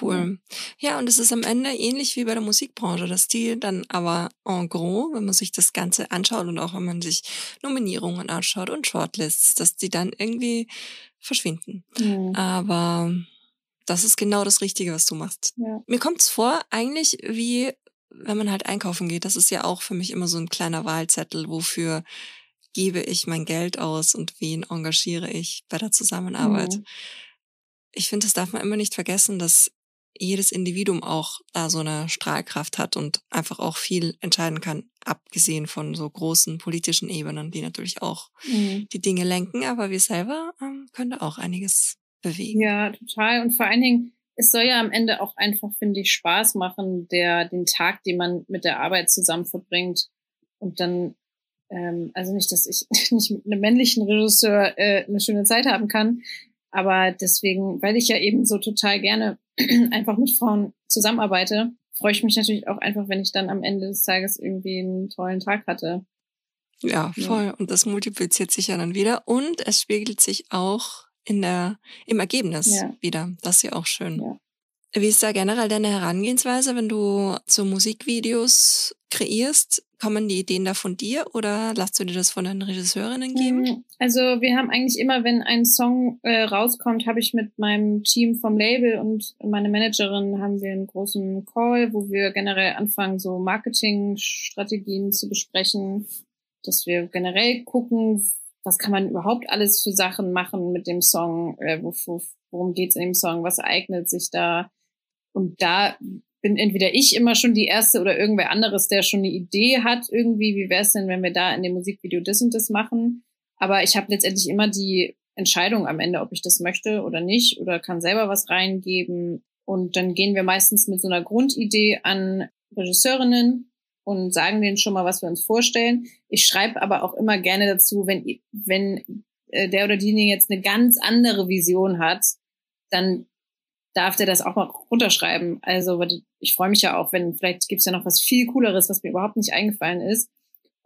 Cool. Ja, und es ist am Ende ähnlich wie bei der Musikbranche, dass die dann aber en gros, wenn man sich das Ganze anschaut und auch wenn man sich Nominierungen anschaut und Shortlists, dass die dann irgendwie verschwinden. Mhm. Aber das ist genau das Richtige, was du machst. Ja. Mir kommt es vor, eigentlich wie wenn man halt einkaufen geht. Das ist ja auch für mich immer so ein kleiner Wahlzettel, wofür gebe ich mein Geld aus und wen engagiere ich bei der Zusammenarbeit. Mhm ich finde, das darf man immer nicht vergessen, dass jedes Individuum auch da so eine Strahlkraft hat und einfach auch viel entscheiden kann, abgesehen von so großen politischen Ebenen, die natürlich auch mhm. die Dinge lenken, aber wir selber ähm, können da auch einiges bewegen. Ja, total. Und vor allen Dingen, es soll ja am Ende auch einfach, finde ich, Spaß machen, der, den Tag, den man mit der Arbeit zusammen verbringt. Und dann, ähm, also nicht, dass ich nicht mit einem männlichen Regisseur äh, eine schöne Zeit haben kann, aber deswegen, weil ich ja eben so total gerne einfach mit Frauen zusammenarbeite, freue ich mich natürlich auch einfach, wenn ich dann am Ende des Tages irgendwie einen tollen Tag hatte. Ja, voll. Ja. Und das multipliziert sich ja dann wieder. Und es spiegelt sich auch in der, im Ergebnis ja. wieder. Das ist ja auch schön. Ja. Wie ist da generell deine Herangehensweise, wenn du so Musikvideos kreierst? Kommen die Ideen da von dir oder lasst du dir das von deinen Regisseurinnen geben? Mm, also wir haben eigentlich immer, wenn ein Song äh, rauskommt, habe ich mit meinem Team vom Label und meine Managerin haben wir einen großen Call, wo wir generell anfangen, so Marketingstrategien zu besprechen, dass wir generell gucken, was kann man überhaupt alles für Sachen machen mit dem Song, äh, wo, worum geht's in dem Song, was eignet sich da und da bin entweder ich immer schon die Erste oder irgendwer anderes, der schon eine Idee hat, irgendwie, wie wäre es denn, wenn wir da in dem Musikvideo das und das machen. Aber ich habe letztendlich immer die Entscheidung am Ende, ob ich das möchte oder nicht, oder kann selber was reingeben. Und dann gehen wir meistens mit so einer Grundidee an Regisseurinnen und sagen denen schon mal, was wir uns vorstellen. Ich schreibe aber auch immer gerne dazu, wenn, wenn äh, der oder diejenige jetzt eine ganz andere Vision hat, dann darf der das auch mal runterschreiben. Also ich freue mich ja auch, wenn vielleicht gibt's ja noch was viel Cooleres, was mir überhaupt nicht eingefallen ist.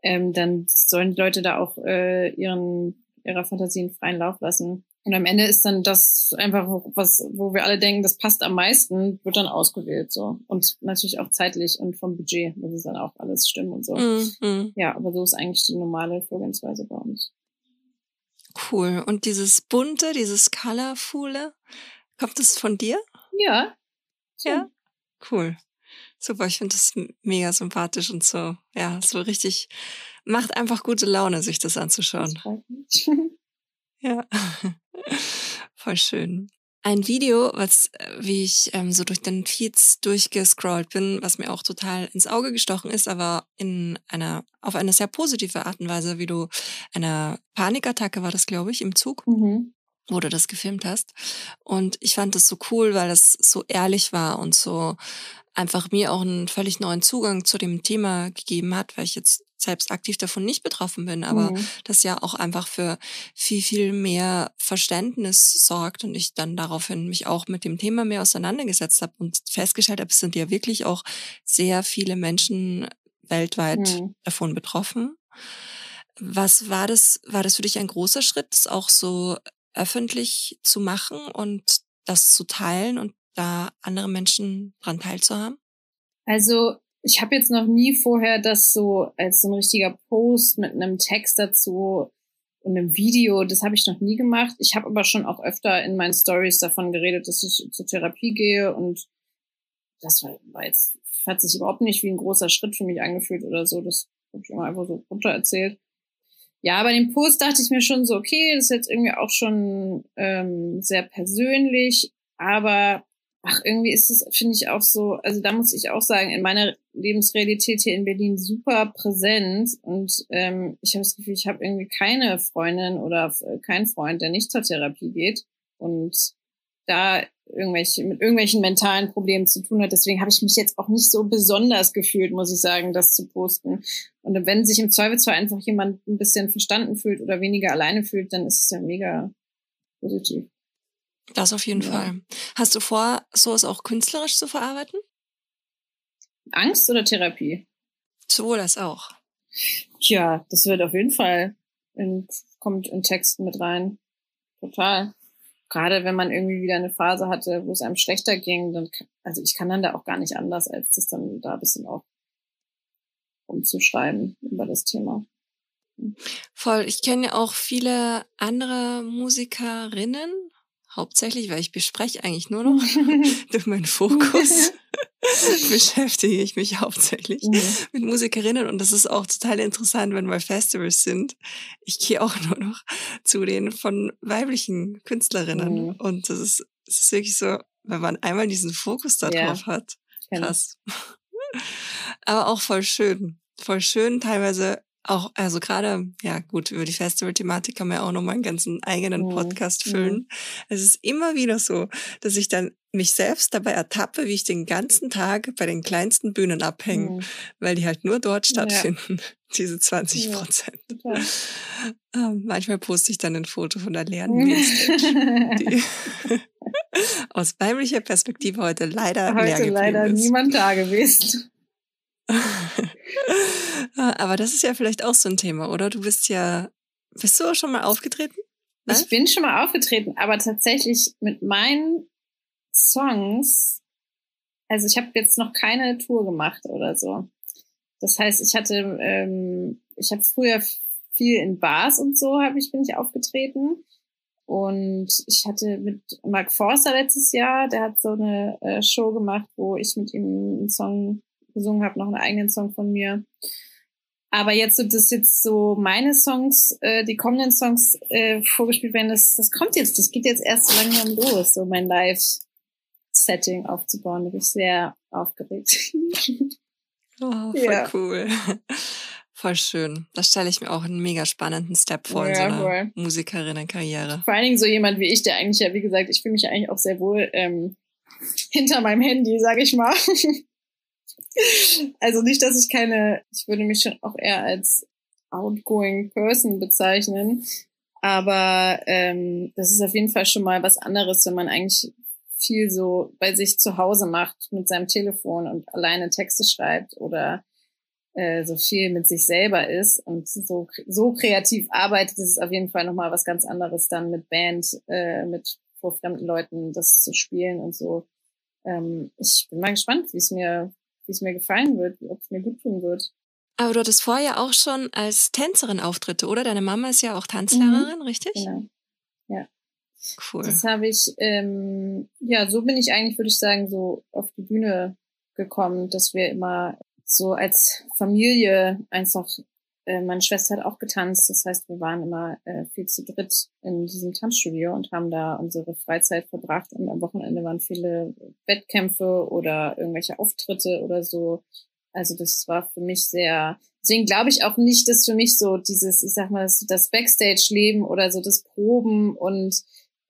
Ähm, dann sollen die Leute da auch äh, ihren ihrer Fantasien freien Lauf lassen. Und am Ende ist dann das einfach, was, wo wir alle denken, das passt am meisten, wird dann ausgewählt, so. Und natürlich auch zeitlich und vom Budget muss es dann auch alles stimmen und so. Mhm. Ja, aber so ist eigentlich die normale Vorgehensweise bei uns. Cool. Und dieses bunte, dieses colorfule, kommt das von dir? Ja. Ja. Cool. Super, ich finde das mega sympathisch und so, ja, so richtig, macht einfach gute Laune, sich das anzuschauen. Das ja, voll schön. Ein Video, was, äh, wie ich ähm, so durch den Feeds durchgescrollt bin, was mir auch total ins Auge gestochen ist, aber in einer, auf eine sehr positive Art und Weise, wie du eine Panikattacke war das, glaube ich, im Zug. Mhm wo du das gefilmt hast. Und ich fand das so cool, weil es so ehrlich war und so einfach mir auch einen völlig neuen Zugang zu dem Thema gegeben hat, weil ich jetzt selbst aktiv davon nicht betroffen bin, aber mhm. das ja auch einfach für viel, viel mehr Verständnis sorgt und ich dann daraufhin mich auch mit dem Thema mehr auseinandergesetzt habe und festgestellt habe, es sind ja wirklich auch sehr viele Menschen weltweit mhm. davon betroffen. Was war das, war das für dich ein großer Schritt, das auch so öffentlich zu machen und das zu teilen und da andere Menschen dran teilzuhaben? Also ich habe jetzt noch nie vorher das so als so ein richtiger Post mit einem Text dazu und einem Video, das habe ich noch nie gemacht. Ich habe aber schon auch öfter in meinen Stories davon geredet, dass ich zur Therapie gehe und das war, war jetzt hat sich überhaupt nicht wie ein großer Schritt für mich angefühlt oder so. Das habe ich immer einfach so runter erzählt. Ja, bei dem Post dachte ich mir schon so, okay, das ist jetzt irgendwie auch schon ähm, sehr persönlich, aber ach, irgendwie ist es, finde ich auch so, also da muss ich auch sagen, in meiner Lebensrealität hier in Berlin super präsent und ähm, ich habe das Gefühl, ich habe irgendwie keine Freundin oder keinen Freund, der nicht zur Therapie geht und da irgendwelche mit irgendwelchen mentalen Problemen zu tun hat. Deswegen habe ich mich jetzt auch nicht so besonders gefühlt, muss ich sagen, das zu posten. Und wenn sich im Zweifelsfall einfach jemand ein bisschen verstanden fühlt oder weniger alleine fühlt, dann ist es ja mega positiv. Das auf jeden ja. Fall. Hast du vor, sowas auch künstlerisch zu verarbeiten? Angst oder Therapie? Sowohl als auch. Ja, das wird auf jeden Fall in, kommt in Texten mit rein. Total. Gerade wenn man irgendwie wieder eine Phase hatte, wo es einem schlechter ging, dann, also ich kann dann da auch gar nicht anders, als das dann da ein bisschen auch umzuschreiben über das Thema. Voll. Ich kenne ja auch viele andere Musikerinnen, hauptsächlich, weil ich bespreche eigentlich nur noch durch meinen Fokus. beschäftige ich mich hauptsächlich mhm. mit Musikerinnen und das ist auch total interessant, wenn mal Festivals sind. Ich gehe auch nur noch zu den von weiblichen Künstlerinnen mhm. und das ist, es ist wirklich so, wenn man einmal diesen Fokus da drauf ja. hat, krass. Aber auch voll schön, voll schön, teilweise auch, also gerade, ja gut, über die Festival-Thematik kann man ja auch noch mal einen ganzen eigenen mhm. Podcast füllen. Mhm. Es ist immer wieder so, dass ich dann mich selbst dabei ertappe, wie ich den ganzen Tag bei den kleinsten Bühnen abhänge, mhm. weil die halt nur dort stattfinden, ja. diese 20 Prozent. Ja, ähm, manchmal poste ich dann ein Foto von der leeren die aus weiblicher Perspektive heute leider heute leer leider ist. niemand da gewesen. Aber das ist ja vielleicht auch so ein Thema, oder? Du bist ja, bist du auch schon mal aufgetreten? Nein? Ich bin schon mal aufgetreten, aber tatsächlich mit meinen Songs, also ich habe jetzt noch keine Tour gemacht oder so. Das heißt, ich hatte, ähm, ich habe früher viel in Bars und so habe ich bin ich aufgetreten und ich hatte mit Mark Forster letztes Jahr, der hat so eine äh, Show gemacht, wo ich mit ihm einen Song gesungen habe, noch einen eigenen Song von mir. Aber jetzt so, dass jetzt so meine Songs, äh, die kommenden Songs äh, vorgespielt werden, das, das kommt jetzt, das geht jetzt erst so langsam los, so mein Live-Setting aufzubauen. Da bin ich sehr aufgeregt. Oh, voll ja. cool. Voll schön. Das stelle ich mir auch einen mega spannenden Step vor ja, in so einer Musikerinnenkarriere. Vor allen Dingen so jemand wie ich, der eigentlich ja, wie gesagt, ich fühle mich ja eigentlich auch sehr wohl ähm, hinter meinem Handy, sage ich mal. Also nicht, dass ich keine, ich würde mich schon auch eher als outgoing Person bezeichnen, aber ähm, das ist auf jeden Fall schon mal was anderes, wenn man eigentlich viel so bei sich zu Hause macht mit seinem Telefon und alleine Texte schreibt oder äh, so viel mit sich selber ist und so, so kreativ arbeitet, ist es auf jeden Fall nochmal was ganz anderes dann mit Band, äh, mit vor fremden Leuten das zu spielen und so. Ähm, ich bin mal gespannt, wie es mir, wie es mir gefallen wird, ob es mir gut tun wird. Aber du hattest vorher auch schon als Tänzerin Auftritte, oder? Deine Mama ist ja auch Tanzlehrerin, mhm. richtig? Genau. Ja. Cool. Das habe ich, ähm, ja, so bin ich eigentlich, würde ich sagen, so auf die Bühne gekommen, dass wir immer so als Familie einfach, meine Schwester hat auch getanzt, das heißt, wir waren immer äh, viel zu dritt in diesem Tanzstudio und haben da unsere Freizeit verbracht und am Wochenende waren viele Wettkämpfe oder irgendwelche Auftritte oder so. Also das war für mich sehr, deswegen glaube ich auch nicht, dass für mich so dieses, ich sag mal, das Backstage-Leben oder so das Proben und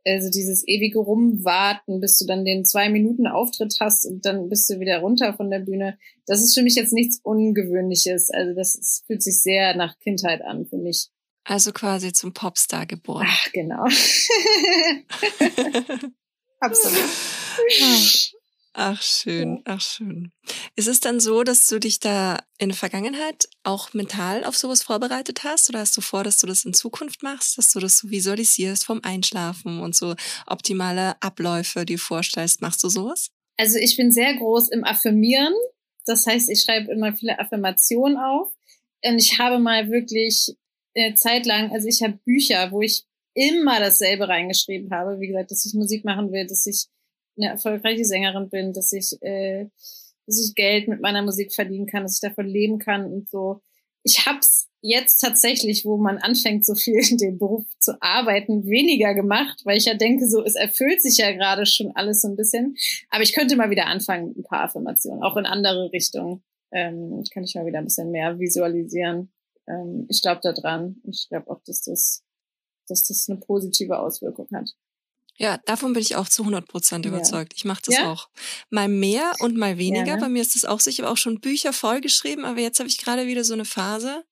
also dieses ewige Rumwarten, bis du dann den zwei Minuten Auftritt hast und dann bist du wieder runter von der Bühne. Das ist für mich jetzt nichts Ungewöhnliches. Also das ist, fühlt sich sehr nach Kindheit an für mich. Also quasi zum Popstar geboren. Ach, genau. Absolut. Ach schön, ach schön. Ist es dann so, dass du dich da in der Vergangenheit auch mental auf sowas vorbereitet hast oder hast du vor, dass du das in Zukunft machst, dass du das so visualisierst vom Einschlafen und so optimale Abläufe dir vorstellst? Machst du sowas? Also ich bin sehr groß im Affirmieren. Das heißt, ich schreibe immer viele Affirmationen auf. Und ich habe mal wirklich eine Zeit lang, also ich habe Bücher, wo ich immer dasselbe reingeschrieben habe. Wie gesagt, dass ich Musik machen will, dass ich eine erfolgreiche Sängerin bin, dass ich, äh, dass ich Geld mit meiner Musik verdienen kann, dass ich davon leben kann und so. Ich hab's jetzt tatsächlich, wo man anfängt, so viel in dem Beruf zu arbeiten, weniger gemacht, weil ich ja denke, so es erfüllt sich ja gerade schon alles so ein bisschen. Aber ich könnte mal wieder anfangen ein paar Affirmationen, auch in andere Richtungen. Ähm, kann ich mal wieder ein bisschen mehr visualisieren. Ähm, ich glaube da dran. Ich glaube auch, dass das, dass das eine positive Auswirkung hat. Ja, davon bin ich auch zu 100 Prozent überzeugt. Ja. Ich mache das ja? auch. Mal mehr und mal weniger. Ja, ne? Bei mir ist das auch so. Ich habe auch schon Bücher vollgeschrieben, aber jetzt habe ich gerade wieder so eine Phase,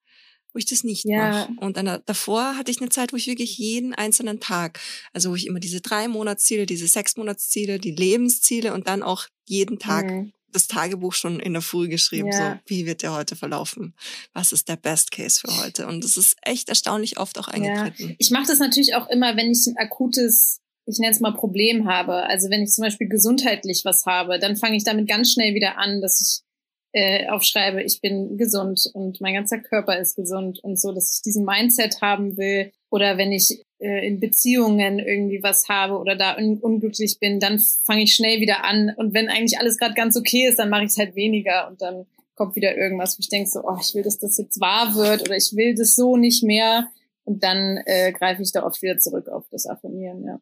wo ich das nicht ja. mache. Und dann, davor hatte ich eine Zeit, wo ich wirklich jeden einzelnen Tag, also wo ich immer diese drei Monatsziele, diese sechs Monatsziele, die Lebensziele und dann auch jeden Tag mhm. das Tagebuch schon in der Früh geschrieben. Ja. So, wie wird der heute verlaufen? Was ist der Best Case für heute? Und das ist echt erstaunlich oft auch eingetreten. Ja. Ich mache das natürlich auch immer, wenn ich ein akutes ich nenne es mal Problem habe. Also wenn ich zum Beispiel gesundheitlich was habe, dann fange ich damit ganz schnell wieder an, dass ich äh, aufschreibe, ich bin gesund und mein ganzer Körper ist gesund und so, dass ich diesen Mindset haben will. Oder wenn ich äh, in Beziehungen irgendwie was habe oder da un unglücklich bin, dann fange ich schnell wieder an. Und wenn eigentlich alles gerade ganz okay ist, dann mache ich es halt weniger und dann kommt wieder irgendwas, wo ich denke so, oh, ich will, dass das jetzt wahr wird oder ich will das so nicht mehr. Und dann äh, greife ich da oft wieder zurück auf das Affirmieren, ja.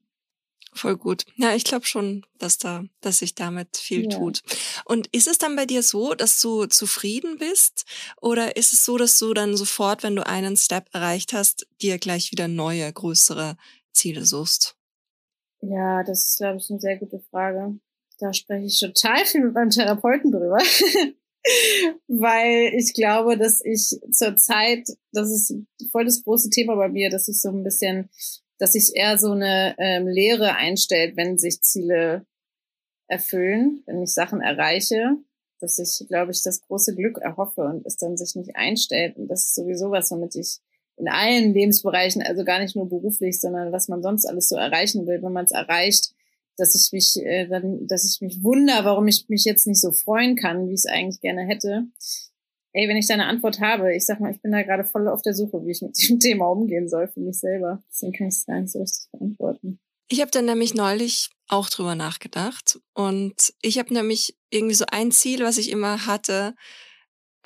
Voll gut. Ja, ich glaube schon, dass da, dass sich damit viel ja. tut. Und ist es dann bei dir so, dass du zufrieden bist? Oder ist es so, dass du dann sofort, wenn du einen Step erreicht hast, dir gleich wieder neue, größere Ziele suchst? Ja, das ist, glaube ich, eine sehr gute Frage. Da spreche ich total viel mit meinem Therapeuten drüber. Weil ich glaube, dass ich zur Zeit, das ist voll das große Thema bei mir, dass ich so ein bisschen dass sich eher so eine ähm, Lehre einstellt, wenn sich Ziele erfüllen, wenn ich Sachen erreiche, dass ich, glaube ich, das große Glück erhoffe und es dann sich nicht einstellt. Und das ist sowieso was, womit ich in allen Lebensbereichen, also gar nicht nur beruflich, sondern was man sonst alles so erreichen will, wenn man es erreicht, dass ich mich äh, dann, dass ich mich wunder, warum ich mich jetzt nicht so freuen kann, wie ich es eigentlich gerne hätte. Ey, wenn ich da eine Antwort habe, ich sag mal, ich bin da gerade voll auf der Suche, wie ich mit dem Thema umgehen soll für mich selber. Deswegen kann ich es gar nicht so richtig beantworten. Ich habe dann nämlich neulich auch drüber nachgedacht und ich habe nämlich irgendwie so ein Ziel, was ich immer hatte,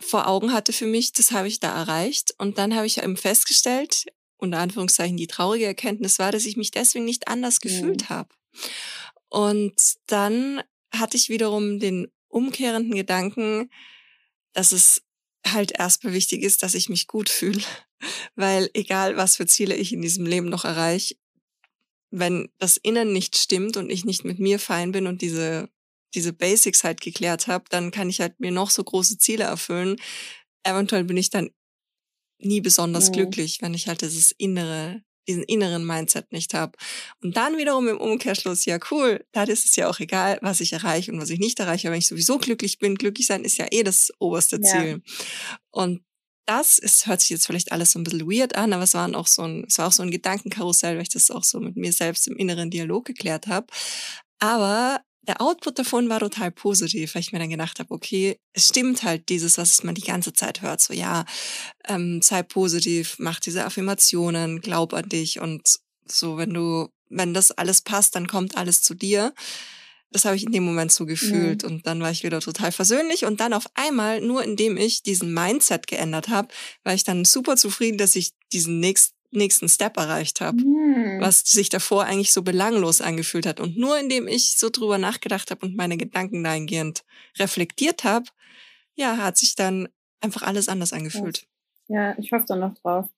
vor Augen hatte für mich, das habe ich da erreicht und dann habe ich eben festgestellt, unter Anführungszeichen die traurige Erkenntnis war, dass ich mich deswegen nicht anders mhm. gefühlt habe. Und dann hatte ich wiederum den umkehrenden Gedanken, dass es halt erstmal wichtig ist, dass ich mich gut fühle. Weil egal, was für Ziele ich in diesem Leben noch erreiche, wenn das Innen nicht stimmt und ich nicht mit mir fein bin und diese, diese Basics halt geklärt habe, dann kann ich halt mir noch so große Ziele erfüllen. Eventuell bin ich dann nie besonders ja. glücklich, wenn ich halt dieses Innere diesen inneren Mindset nicht habe. Und dann wiederum im Umkehrschluss, ja cool, dann ist es ja auch egal, was ich erreiche und was ich nicht erreiche. Wenn ich sowieso glücklich bin, glücklich sein ist ja eh das oberste Ziel. Ja. Und das ist, hört sich jetzt vielleicht alles so ein bisschen weird an, aber es waren auch so ein, es war auch so ein Gedankenkarussell, weil ich das auch so mit mir selbst im inneren Dialog geklärt habe. Aber der Output davon war total positiv, weil ich mir dann gedacht habe, okay, es stimmt halt dieses, was man die ganze Zeit hört, so ja, ähm, sei positiv, mach diese Affirmationen, glaub an dich und so, wenn du, wenn das alles passt, dann kommt alles zu dir. Das habe ich in dem Moment so gefühlt. Mhm. Und dann war ich wieder total versöhnlich. Und dann auf einmal, nur indem ich diesen Mindset geändert habe, war ich dann super zufrieden, dass ich diesen nächsten nächsten Step erreicht habe, mhm. was sich davor eigentlich so belanglos angefühlt hat. Und nur indem ich so drüber nachgedacht habe und meine Gedanken dahingehend reflektiert habe, ja, hat sich dann einfach alles anders angefühlt. Ja, ich hoffe da noch drauf.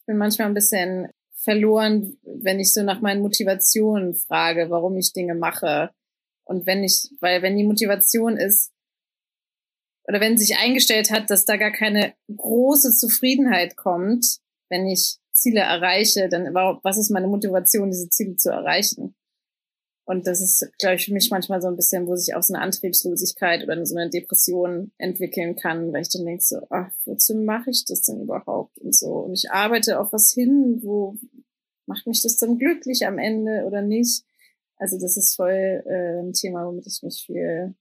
Ich bin manchmal ein bisschen verloren, wenn ich so nach meinen Motivationen frage, warum ich Dinge mache. Und wenn ich, weil wenn die Motivation ist, oder wenn sich eingestellt hat, dass da gar keine große Zufriedenheit kommt, wenn ich Ziele erreiche, dann was ist meine Motivation, diese Ziele zu erreichen? Und das ist, glaube ich, für mich manchmal so ein bisschen, wo sich auch so eine Antriebslosigkeit oder so eine Depression entwickeln kann, weil ich dann denke so, ach, wozu mache ich das denn überhaupt und so. Und ich arbeite auf was hin, wo macht mich das dann glücklich am Ende oder nicht? Also das ist voll äh, ein Thema, womit ich mich viel,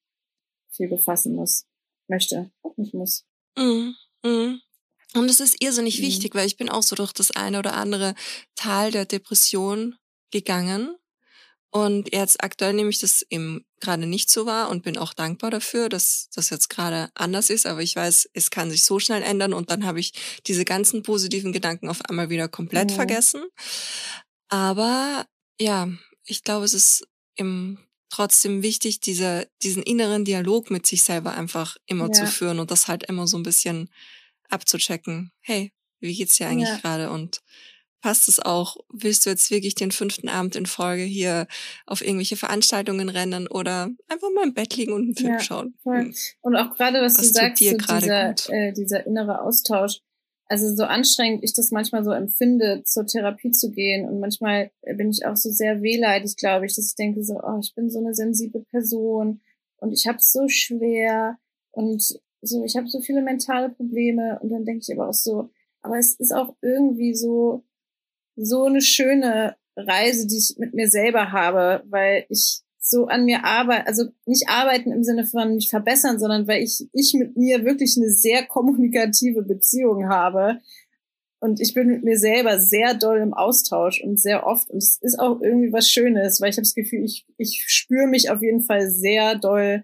viel befassen muss, möchte, auch nicht muss. Mm, mm. Und es ist irrsinnig mhm. wichtig, weil ich bin auch so durch das eine oder andere Tal der Depression gegangen. Und jetzt aktuell nehme ich das eben gerade nicht so wahr und bin auch dankbar dafür, dass das jetzt gerade anders ist. Aber ich weiß, es kann sich so schnell ändern und dann habe ich diese ganzen positiven Gedanken auf einmal wieder komplett mhm. vergessen. Aber ja, ich glaube, es ist im trotzdem wichtig, diese, diesen inneren Dialog mit sich selber einfach immer ja. zu führen und das halt immer so ein bisschen abzuchecken. Hey, wie geht's dir eigentlich ja. gerade? Und passt es auch? Willst du jetzt wirklich den fünften Abend in Folge hier auf irgendwelche Veranstaltungen rennen oder einfach mal im Bett liegen und einen Film ja, schauen? Voll. Hm. Und auch gerade, was, was du sagst, so dieser, äh, dieser innere Austausch, also so anstrengend ich das manchmal so empfinde, zur Therapie zu gehen. Und manchmal bin ich auch so sehr wehleidig, glaube ich, dass ich denke so, oh, ich bin so eine sensible Person und ich habe es so schwer und so, ich habe so viele mentale Probleme. Und dann denke ich aber auch so, aber es ist auch irgendwie so, so eine schöne Reise, die ich mit mir selber habe, weil ich so an mir arbeite, also nicht arbeiten im Sinne von mich verbessern, sondern weil ich, ich mit mir wirklich eine sehr kommunikative Beziehung habe. Und ich bin mit mir selber sehr doll im Austausch und sehr oft. Und es ist auch irgendwie was Schönes, weil ich habe das Gefühl, ich, ich spüre mich auf jeden Fall sehr doll.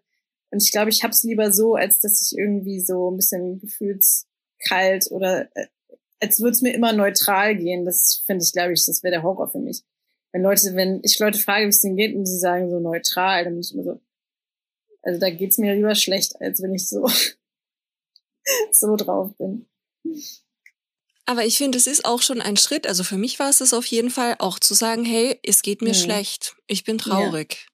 Und ich glaube, ich habe es lieber so, als dass ich irgendwie so ein bisschen gefühlskalt oder äh, als würde es mir immer neutral gehen. Das finde ich, glaube ich, das wäre der Horror für mich wenn Leute, wenn ich Leute frage, wie es denen geht und sie sagen so neutral, dann bin ich immer so, also da geht's mir lieber schlecht, als wenn ich so, so drauf bin. Aber ich finde, es ist auch schon ein Schritt. Also für mich war es das auf jeden Fall, auch zu sagen, hey, es geht mir mhm. schlecht, ich bin traurig. Ja.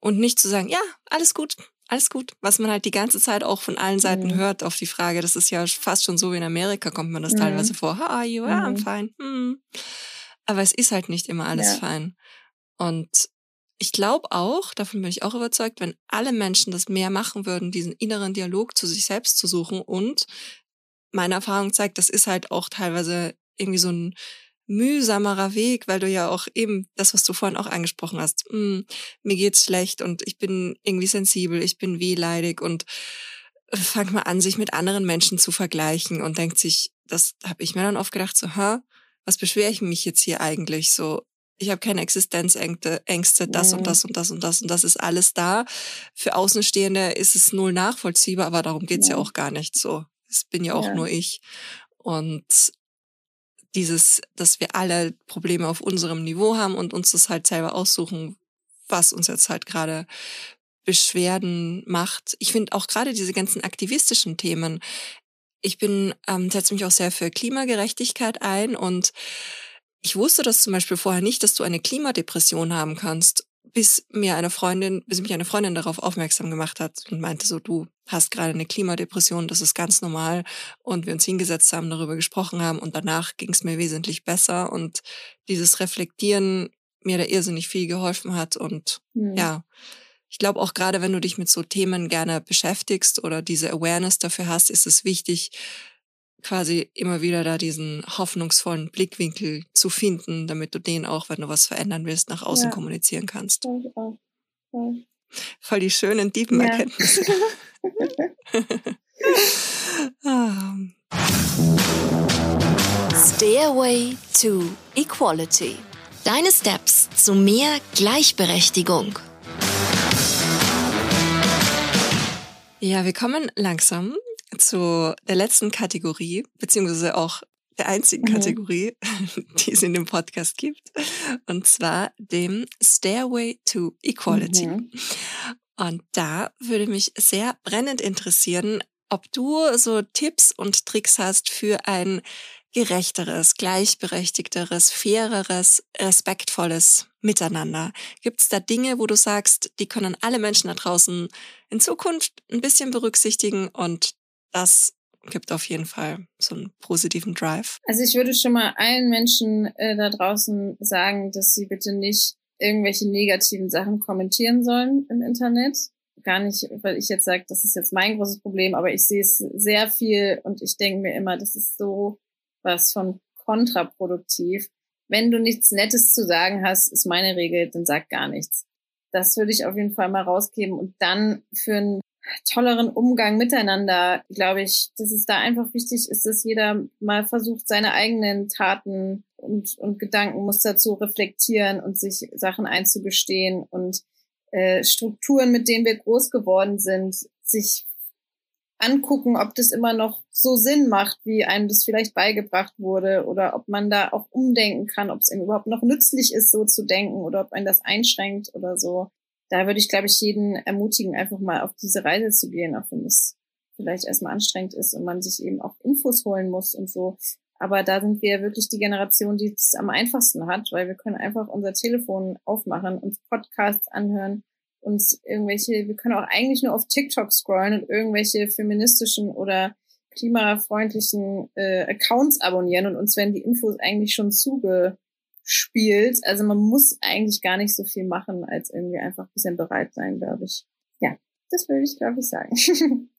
Und nicht zu sagen, ja, alles gut, alles gut. Was man halt die ganze Zeit auch von allen Seiten mhm. hört auf die Frage, das ist ja fast schon so wie in Amerika, kommt man das mhm. teilweise vor. How are you? Mhm. I'm fine. Hm. Aber es ist halt nicht immer alles ja. fein. Und ich glaube auch, davon bin ich auch überzeugt, wenn alle Menschen das mehr machen würden, diesen inneren Dialog zu sich selbst zu suchen und meine Erfahrung zeigt, das ist halt auch teilweise irgendwie so ein mühsamerer Weg, weil du ja auch eben das, was du vorhin auch angesprochen hast, mm, mir geht's schlecht und ich bin irgendwie sensibel, ich bin wehleidig und fangt mal an, sich mit anderen Menschen zu vergleichen und denkt sich, das habe ich mir dann oft gedacht, so, hä, was beschwere ich mich jetzt hier eigentlich so? Ich habe keine Existenzängste, Ängste, das mhm. und das und das und das und das ist alles da. Für Außenstehende ist es null nachvollziehbar, aber darum geht's ja. ja auch gar nicht so. Das bin ja auch ja. nur ich. Und dieses, dass wir alle Probleme auf unserem Niveau haben und uns das halt selber aussuchen, was uns jetzt halt gerade Beschwerden macht. Ich finde auch gerade diese ganzen aktivistischen Themen ich bin, ähm, setze mich auch sehr für Klimagerechtigkeit ein und ich wusste das zum Beispiel vorher nicht, dass du eine Klimadepression haben kannst, bis mir eine Freundin, bis mich eine Freundin darauf aufmerksam gemacht hat und meinte so, du hast gerade eine Klimadepression, das ist ganz normal. Und wir uns hingesetzt haben, darüber gesprochen haben und danach ging es mir wesentlich besser und dieses Reflektieren mir da irrsinnig viel geholfen hat und mhm. ja, ich glaube auch gerade, wenn du dich mit so Themen gerne beschäftigst oder diese Awareness dafür hast, ist es wichtig, quasi immer wieder da diesen hoffnungsvollen Blickwinkel zu finden, damit du den auch, wenn du was verändern willst, nach außen ja. kommunizieren kannst. Voll, die schönen, tiefen ja. Erkenntnisse. Ah. Stairway to Equality. Deine Steps zu mehr Gleichberechtigung. Ja, wir kommen langsam zu der letzten Kategorie, beziehungsweise auch der einzigen mhm. Kategorie, die es in dem Podcast gibt, und zwar dem Stairway to Equality. Mhm. Und da würde mich sehr brennend interessieren, ob du so Tipps und Tricks hast für ein gerechteres, gleichberechtigteres, faireres, respektvolles Miteinander. Gibt es da Dinge, wo du sagst, die können alle Menschen da draußen in Zukunft ein bisschen berücksichtigen und das gibt auf jeden Fall so einen positiven Drive. Also ich würde schon mal allen Menschen äh, da draußen sagen, dass sie bitte nicht irgendwelche negativen Sachen kommentieren sollen im Internet. Gar nicht, weil ich jetzt sage, das ist jetzt mein großes Problem, aber ich sehe es sehr viel und ich denke mir immer, das ist so was von kontraproduktiv. Wenn du nichts Nettes zu sagen hast, ist meine Regel, dann sag gar nichts. Das würde ich auf jeden Fall mal rausgeben und dann für einen tolleren Umgang miteinander, glaube ich, dass es da einfach wichtig ist, dass jeder mal versucht, seine eigenen Taten und, und Gedankenmuster zu reflektieren und sich Sachen einzugestehen und äh, Strukturen, mit denen wir groß geworden sind, sich angucken, ob das immer noch so Sinn macht, wie einem das vielleicht beigebracht wurde oder ob man da auch umdenken kann, ob es ihm überhaupt noch nützlich ist, so zu denken oder ob einen das einschränkt oder so da würde ich, glaube ich, jeden ermutigen, einfach mal auf diese Reise zu gehen, auch wenn es vielleicht erstmal anstrengend ist und man sich eben auch Infos holen muss und so. Aber da sind wir wirklich die Generation, die es am einfachsten hat, weil wir können einfach unser Telefon aufmachen, uns Podcasts anhören, uns irgendwelche, wir können auch eigentlich nur auf TikTok scrollen und irgendwelche feministischen oder klimafreundlichen äh, Accounts abonnieren und uns werden die Infos eigentlich schon zuge spielt. Also man muss eigentlich gar nicht so viel machen, als irgendwie einfach ein bisschen bereit sein, glaube ich. Ja, das würde ich, glaube ich, sagen.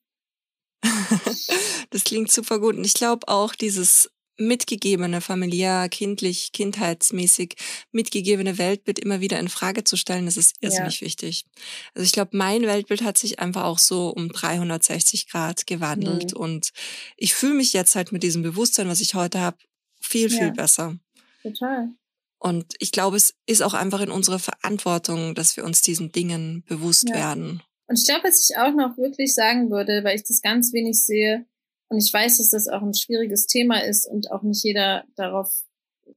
das klingt super gut. Und ich glaube auch dieses mitgegebene, familiär, kindlich, kindheitsmäßig mitgegebene Weltbild immer wieder in Frage zu stellen, das ist irrsinnig ja. wichtig. Also ich glaube, mein Weltbild hat sich einfach auch so um 360 Grad gewandelt mhm. und ich fühle mich jetzt halt mit diesem Bewusstsein, was ich heute habe, viel, viel ja. besser. Total. Und ich glaube, es ist auch einfach in unserer Verantwortung, dass wir uns diesen Dingen bewusst ja. werden. Und ich glaube, was ich auch noch wirklich sagen würde, weil ich das ganz wenig sehe, und ich weiß, dass das auch ein schwieriges Thema ist und auch nicht jeder darauf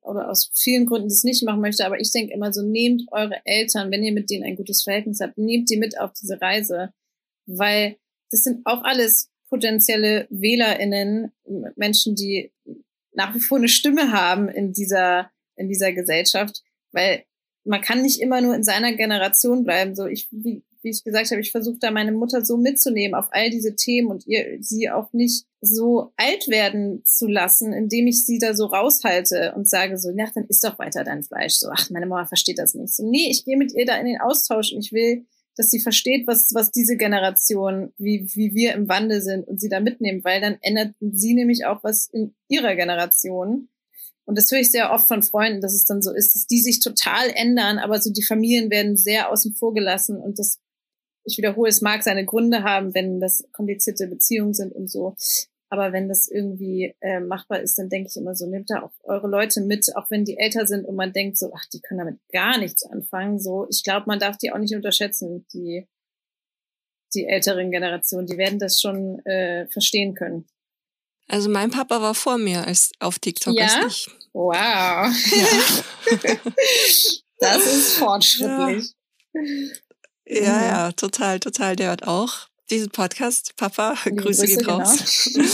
oder aus vielen Gründen das nicht machen möchte, aber ich denke immer so, nehmt eure Eltern, wenn ihr mit denen ein gutes Verhältnis habt, nehmt die mit auf diese Reise, weil das sind auch alles potenzielle WählerInnen, Menschen, die nach wie vor eine Stimme haben in dieser in dieser Gesellschaft, weil man kann nicht immer nur in seiner Generation bleiben. So ich, wie, wie ich gesagt habe, ich versuche da meine Mutter so mitzunehmen auf all diese Themen und ihr sie auch nicht so alt werden zu lassen, indem ich sie da so raushalte und sage so, ja, dann isst doch weiter dein Fleisch. So, ach, meine Mama versteht das nicht. So, nee, ich gehe mit ihr da in den Austausch und ich will, dass sie versteht, was, was diese Generation, wie, wie wir im Wandel sind und sie da mitnehmen, weil dann ändert sie nämlich auch was in ihrer Generation. Und das höre ich sehr oft von Freunden, dass es dann so ist, dass die sich total ändern, aber so die Familien werden sehr außen vor gelassen und das, ich wiederhole, es mag seine Gründe haben, wenn das komplizierte Beziehungen sind und so. Aber wenn das irgendwie äh, machbar ist, dann denke ich immer so, nehmt da auch eure Leute mit, auch wenn die älter sind und man denkt so, ach, die können damit gar nichts anfangen. So, ich glaube, man darf die auch nicht unterschätzen, die, die älteren Generationen. Die werden das schon äh, verstehen können. Also mein Papa war vor mir als auf TikTok ja? als ich. Wow. Ja. das ist fortschrittlich. Ja. ja, ja, total, total. Der hört auch diesen Podcast. Papa, Grüße, Grüße gehen raus. Genau.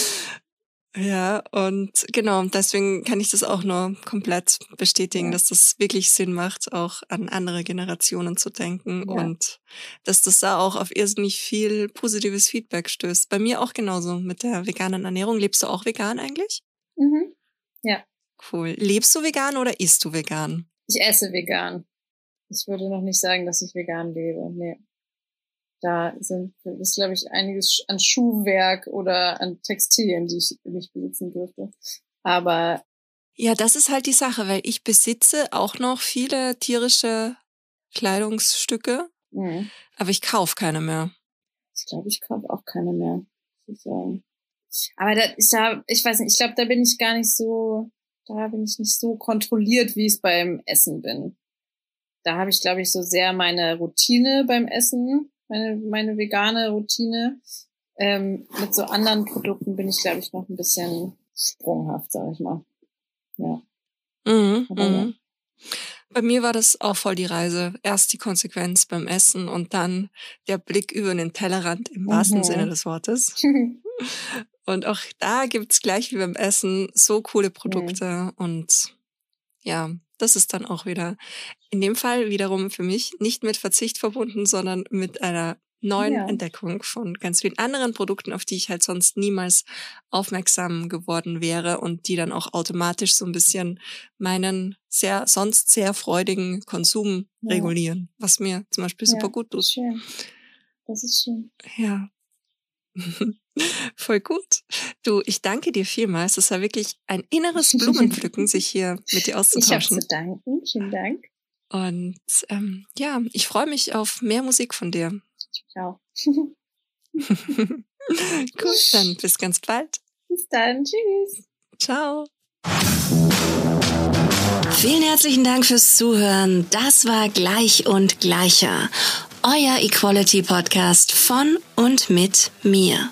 Ja, und genau, deswegen kann ich das auch nur komplett bestätigen, ja. dass das wirklich Sinn macht, auch an andere Generationen zu denken ja. und dass das da auch auf irrsinnig viel positives Feedback stößt. Bei mir auch genauso mit der veganen Ernährung. Lebst du auch vegan eigentlich? Mhm. Ja. Cool. Lebst du vegan oder isst du vegan? Ich esse vegan. Ich würde noch nicht sagen, dass ich vegan lebe. Nee. Da sind, ist, glaube ich, einiges an Schuhwerk oder an Textilien, die ich nicht besitzen dürfte. Aber. Ja, das ist halt die Sache, weil ich besitze auch noch viele tierische Kleidungsstücke, mhm. aber ich kaufe keine mehr. Ich glaube, ich kaufe auch keine mehr, ich. Aber da ist da, ich weiß nicht, ich glaube, da bin ich gar nicht so, da bin ich nicht so kontrolliert, wie ich es beim Essen bin. Da habe ich, glaube ich, so sehr meine Routine beim Essen meine, meine vegane Routine. Ähm, mit so anderen Produkten bin ich, glaube ich, noch ein bisschen sprunghaft, sag ich mal. Ja. Mhm, mhm. Bei mir war das auch voll die Reise. Erst die Konsequenz beim Essen und dann der Blick über den Tellerrand im wahrsten mhm. Sinne des Wortes. und auch da gibt's gleich wie beim Essen so coole Produkte und ja, das ist dann auch wieder in dem Fall wiederum für mich nicht mit Verzicht verbunden, sondern mit einer neuen ja. Entdeckung von ganz vielen anderen Produkten, auf die ich halt sonst niemals aufmerksam geworden wäre und die dann auch automatisch so ein bisschen meinen sehr, sonst sehr freudigen Konsum ja. regulieren, was mir zum Beispiel ja, super gut tut. Schön. Das ist schön. Ja. Voll gut. Du, ich danke dir vielmals. Es war wirklich ein inneres Blumenpflücken, sich hier mit dir auszutauschen. Ich habe zu danken. Vielen Dank. Und ähm, ja, ich freue mich auf mehr Musik von dir. Ciao. Gut, dann bis ganz bald. Bis dann. Tschüss. Ciao. Vielen herzlichen Dank fürs Zuhören. Das war Gleich und Gleicher. Euer Equality Podcast von und mit mir.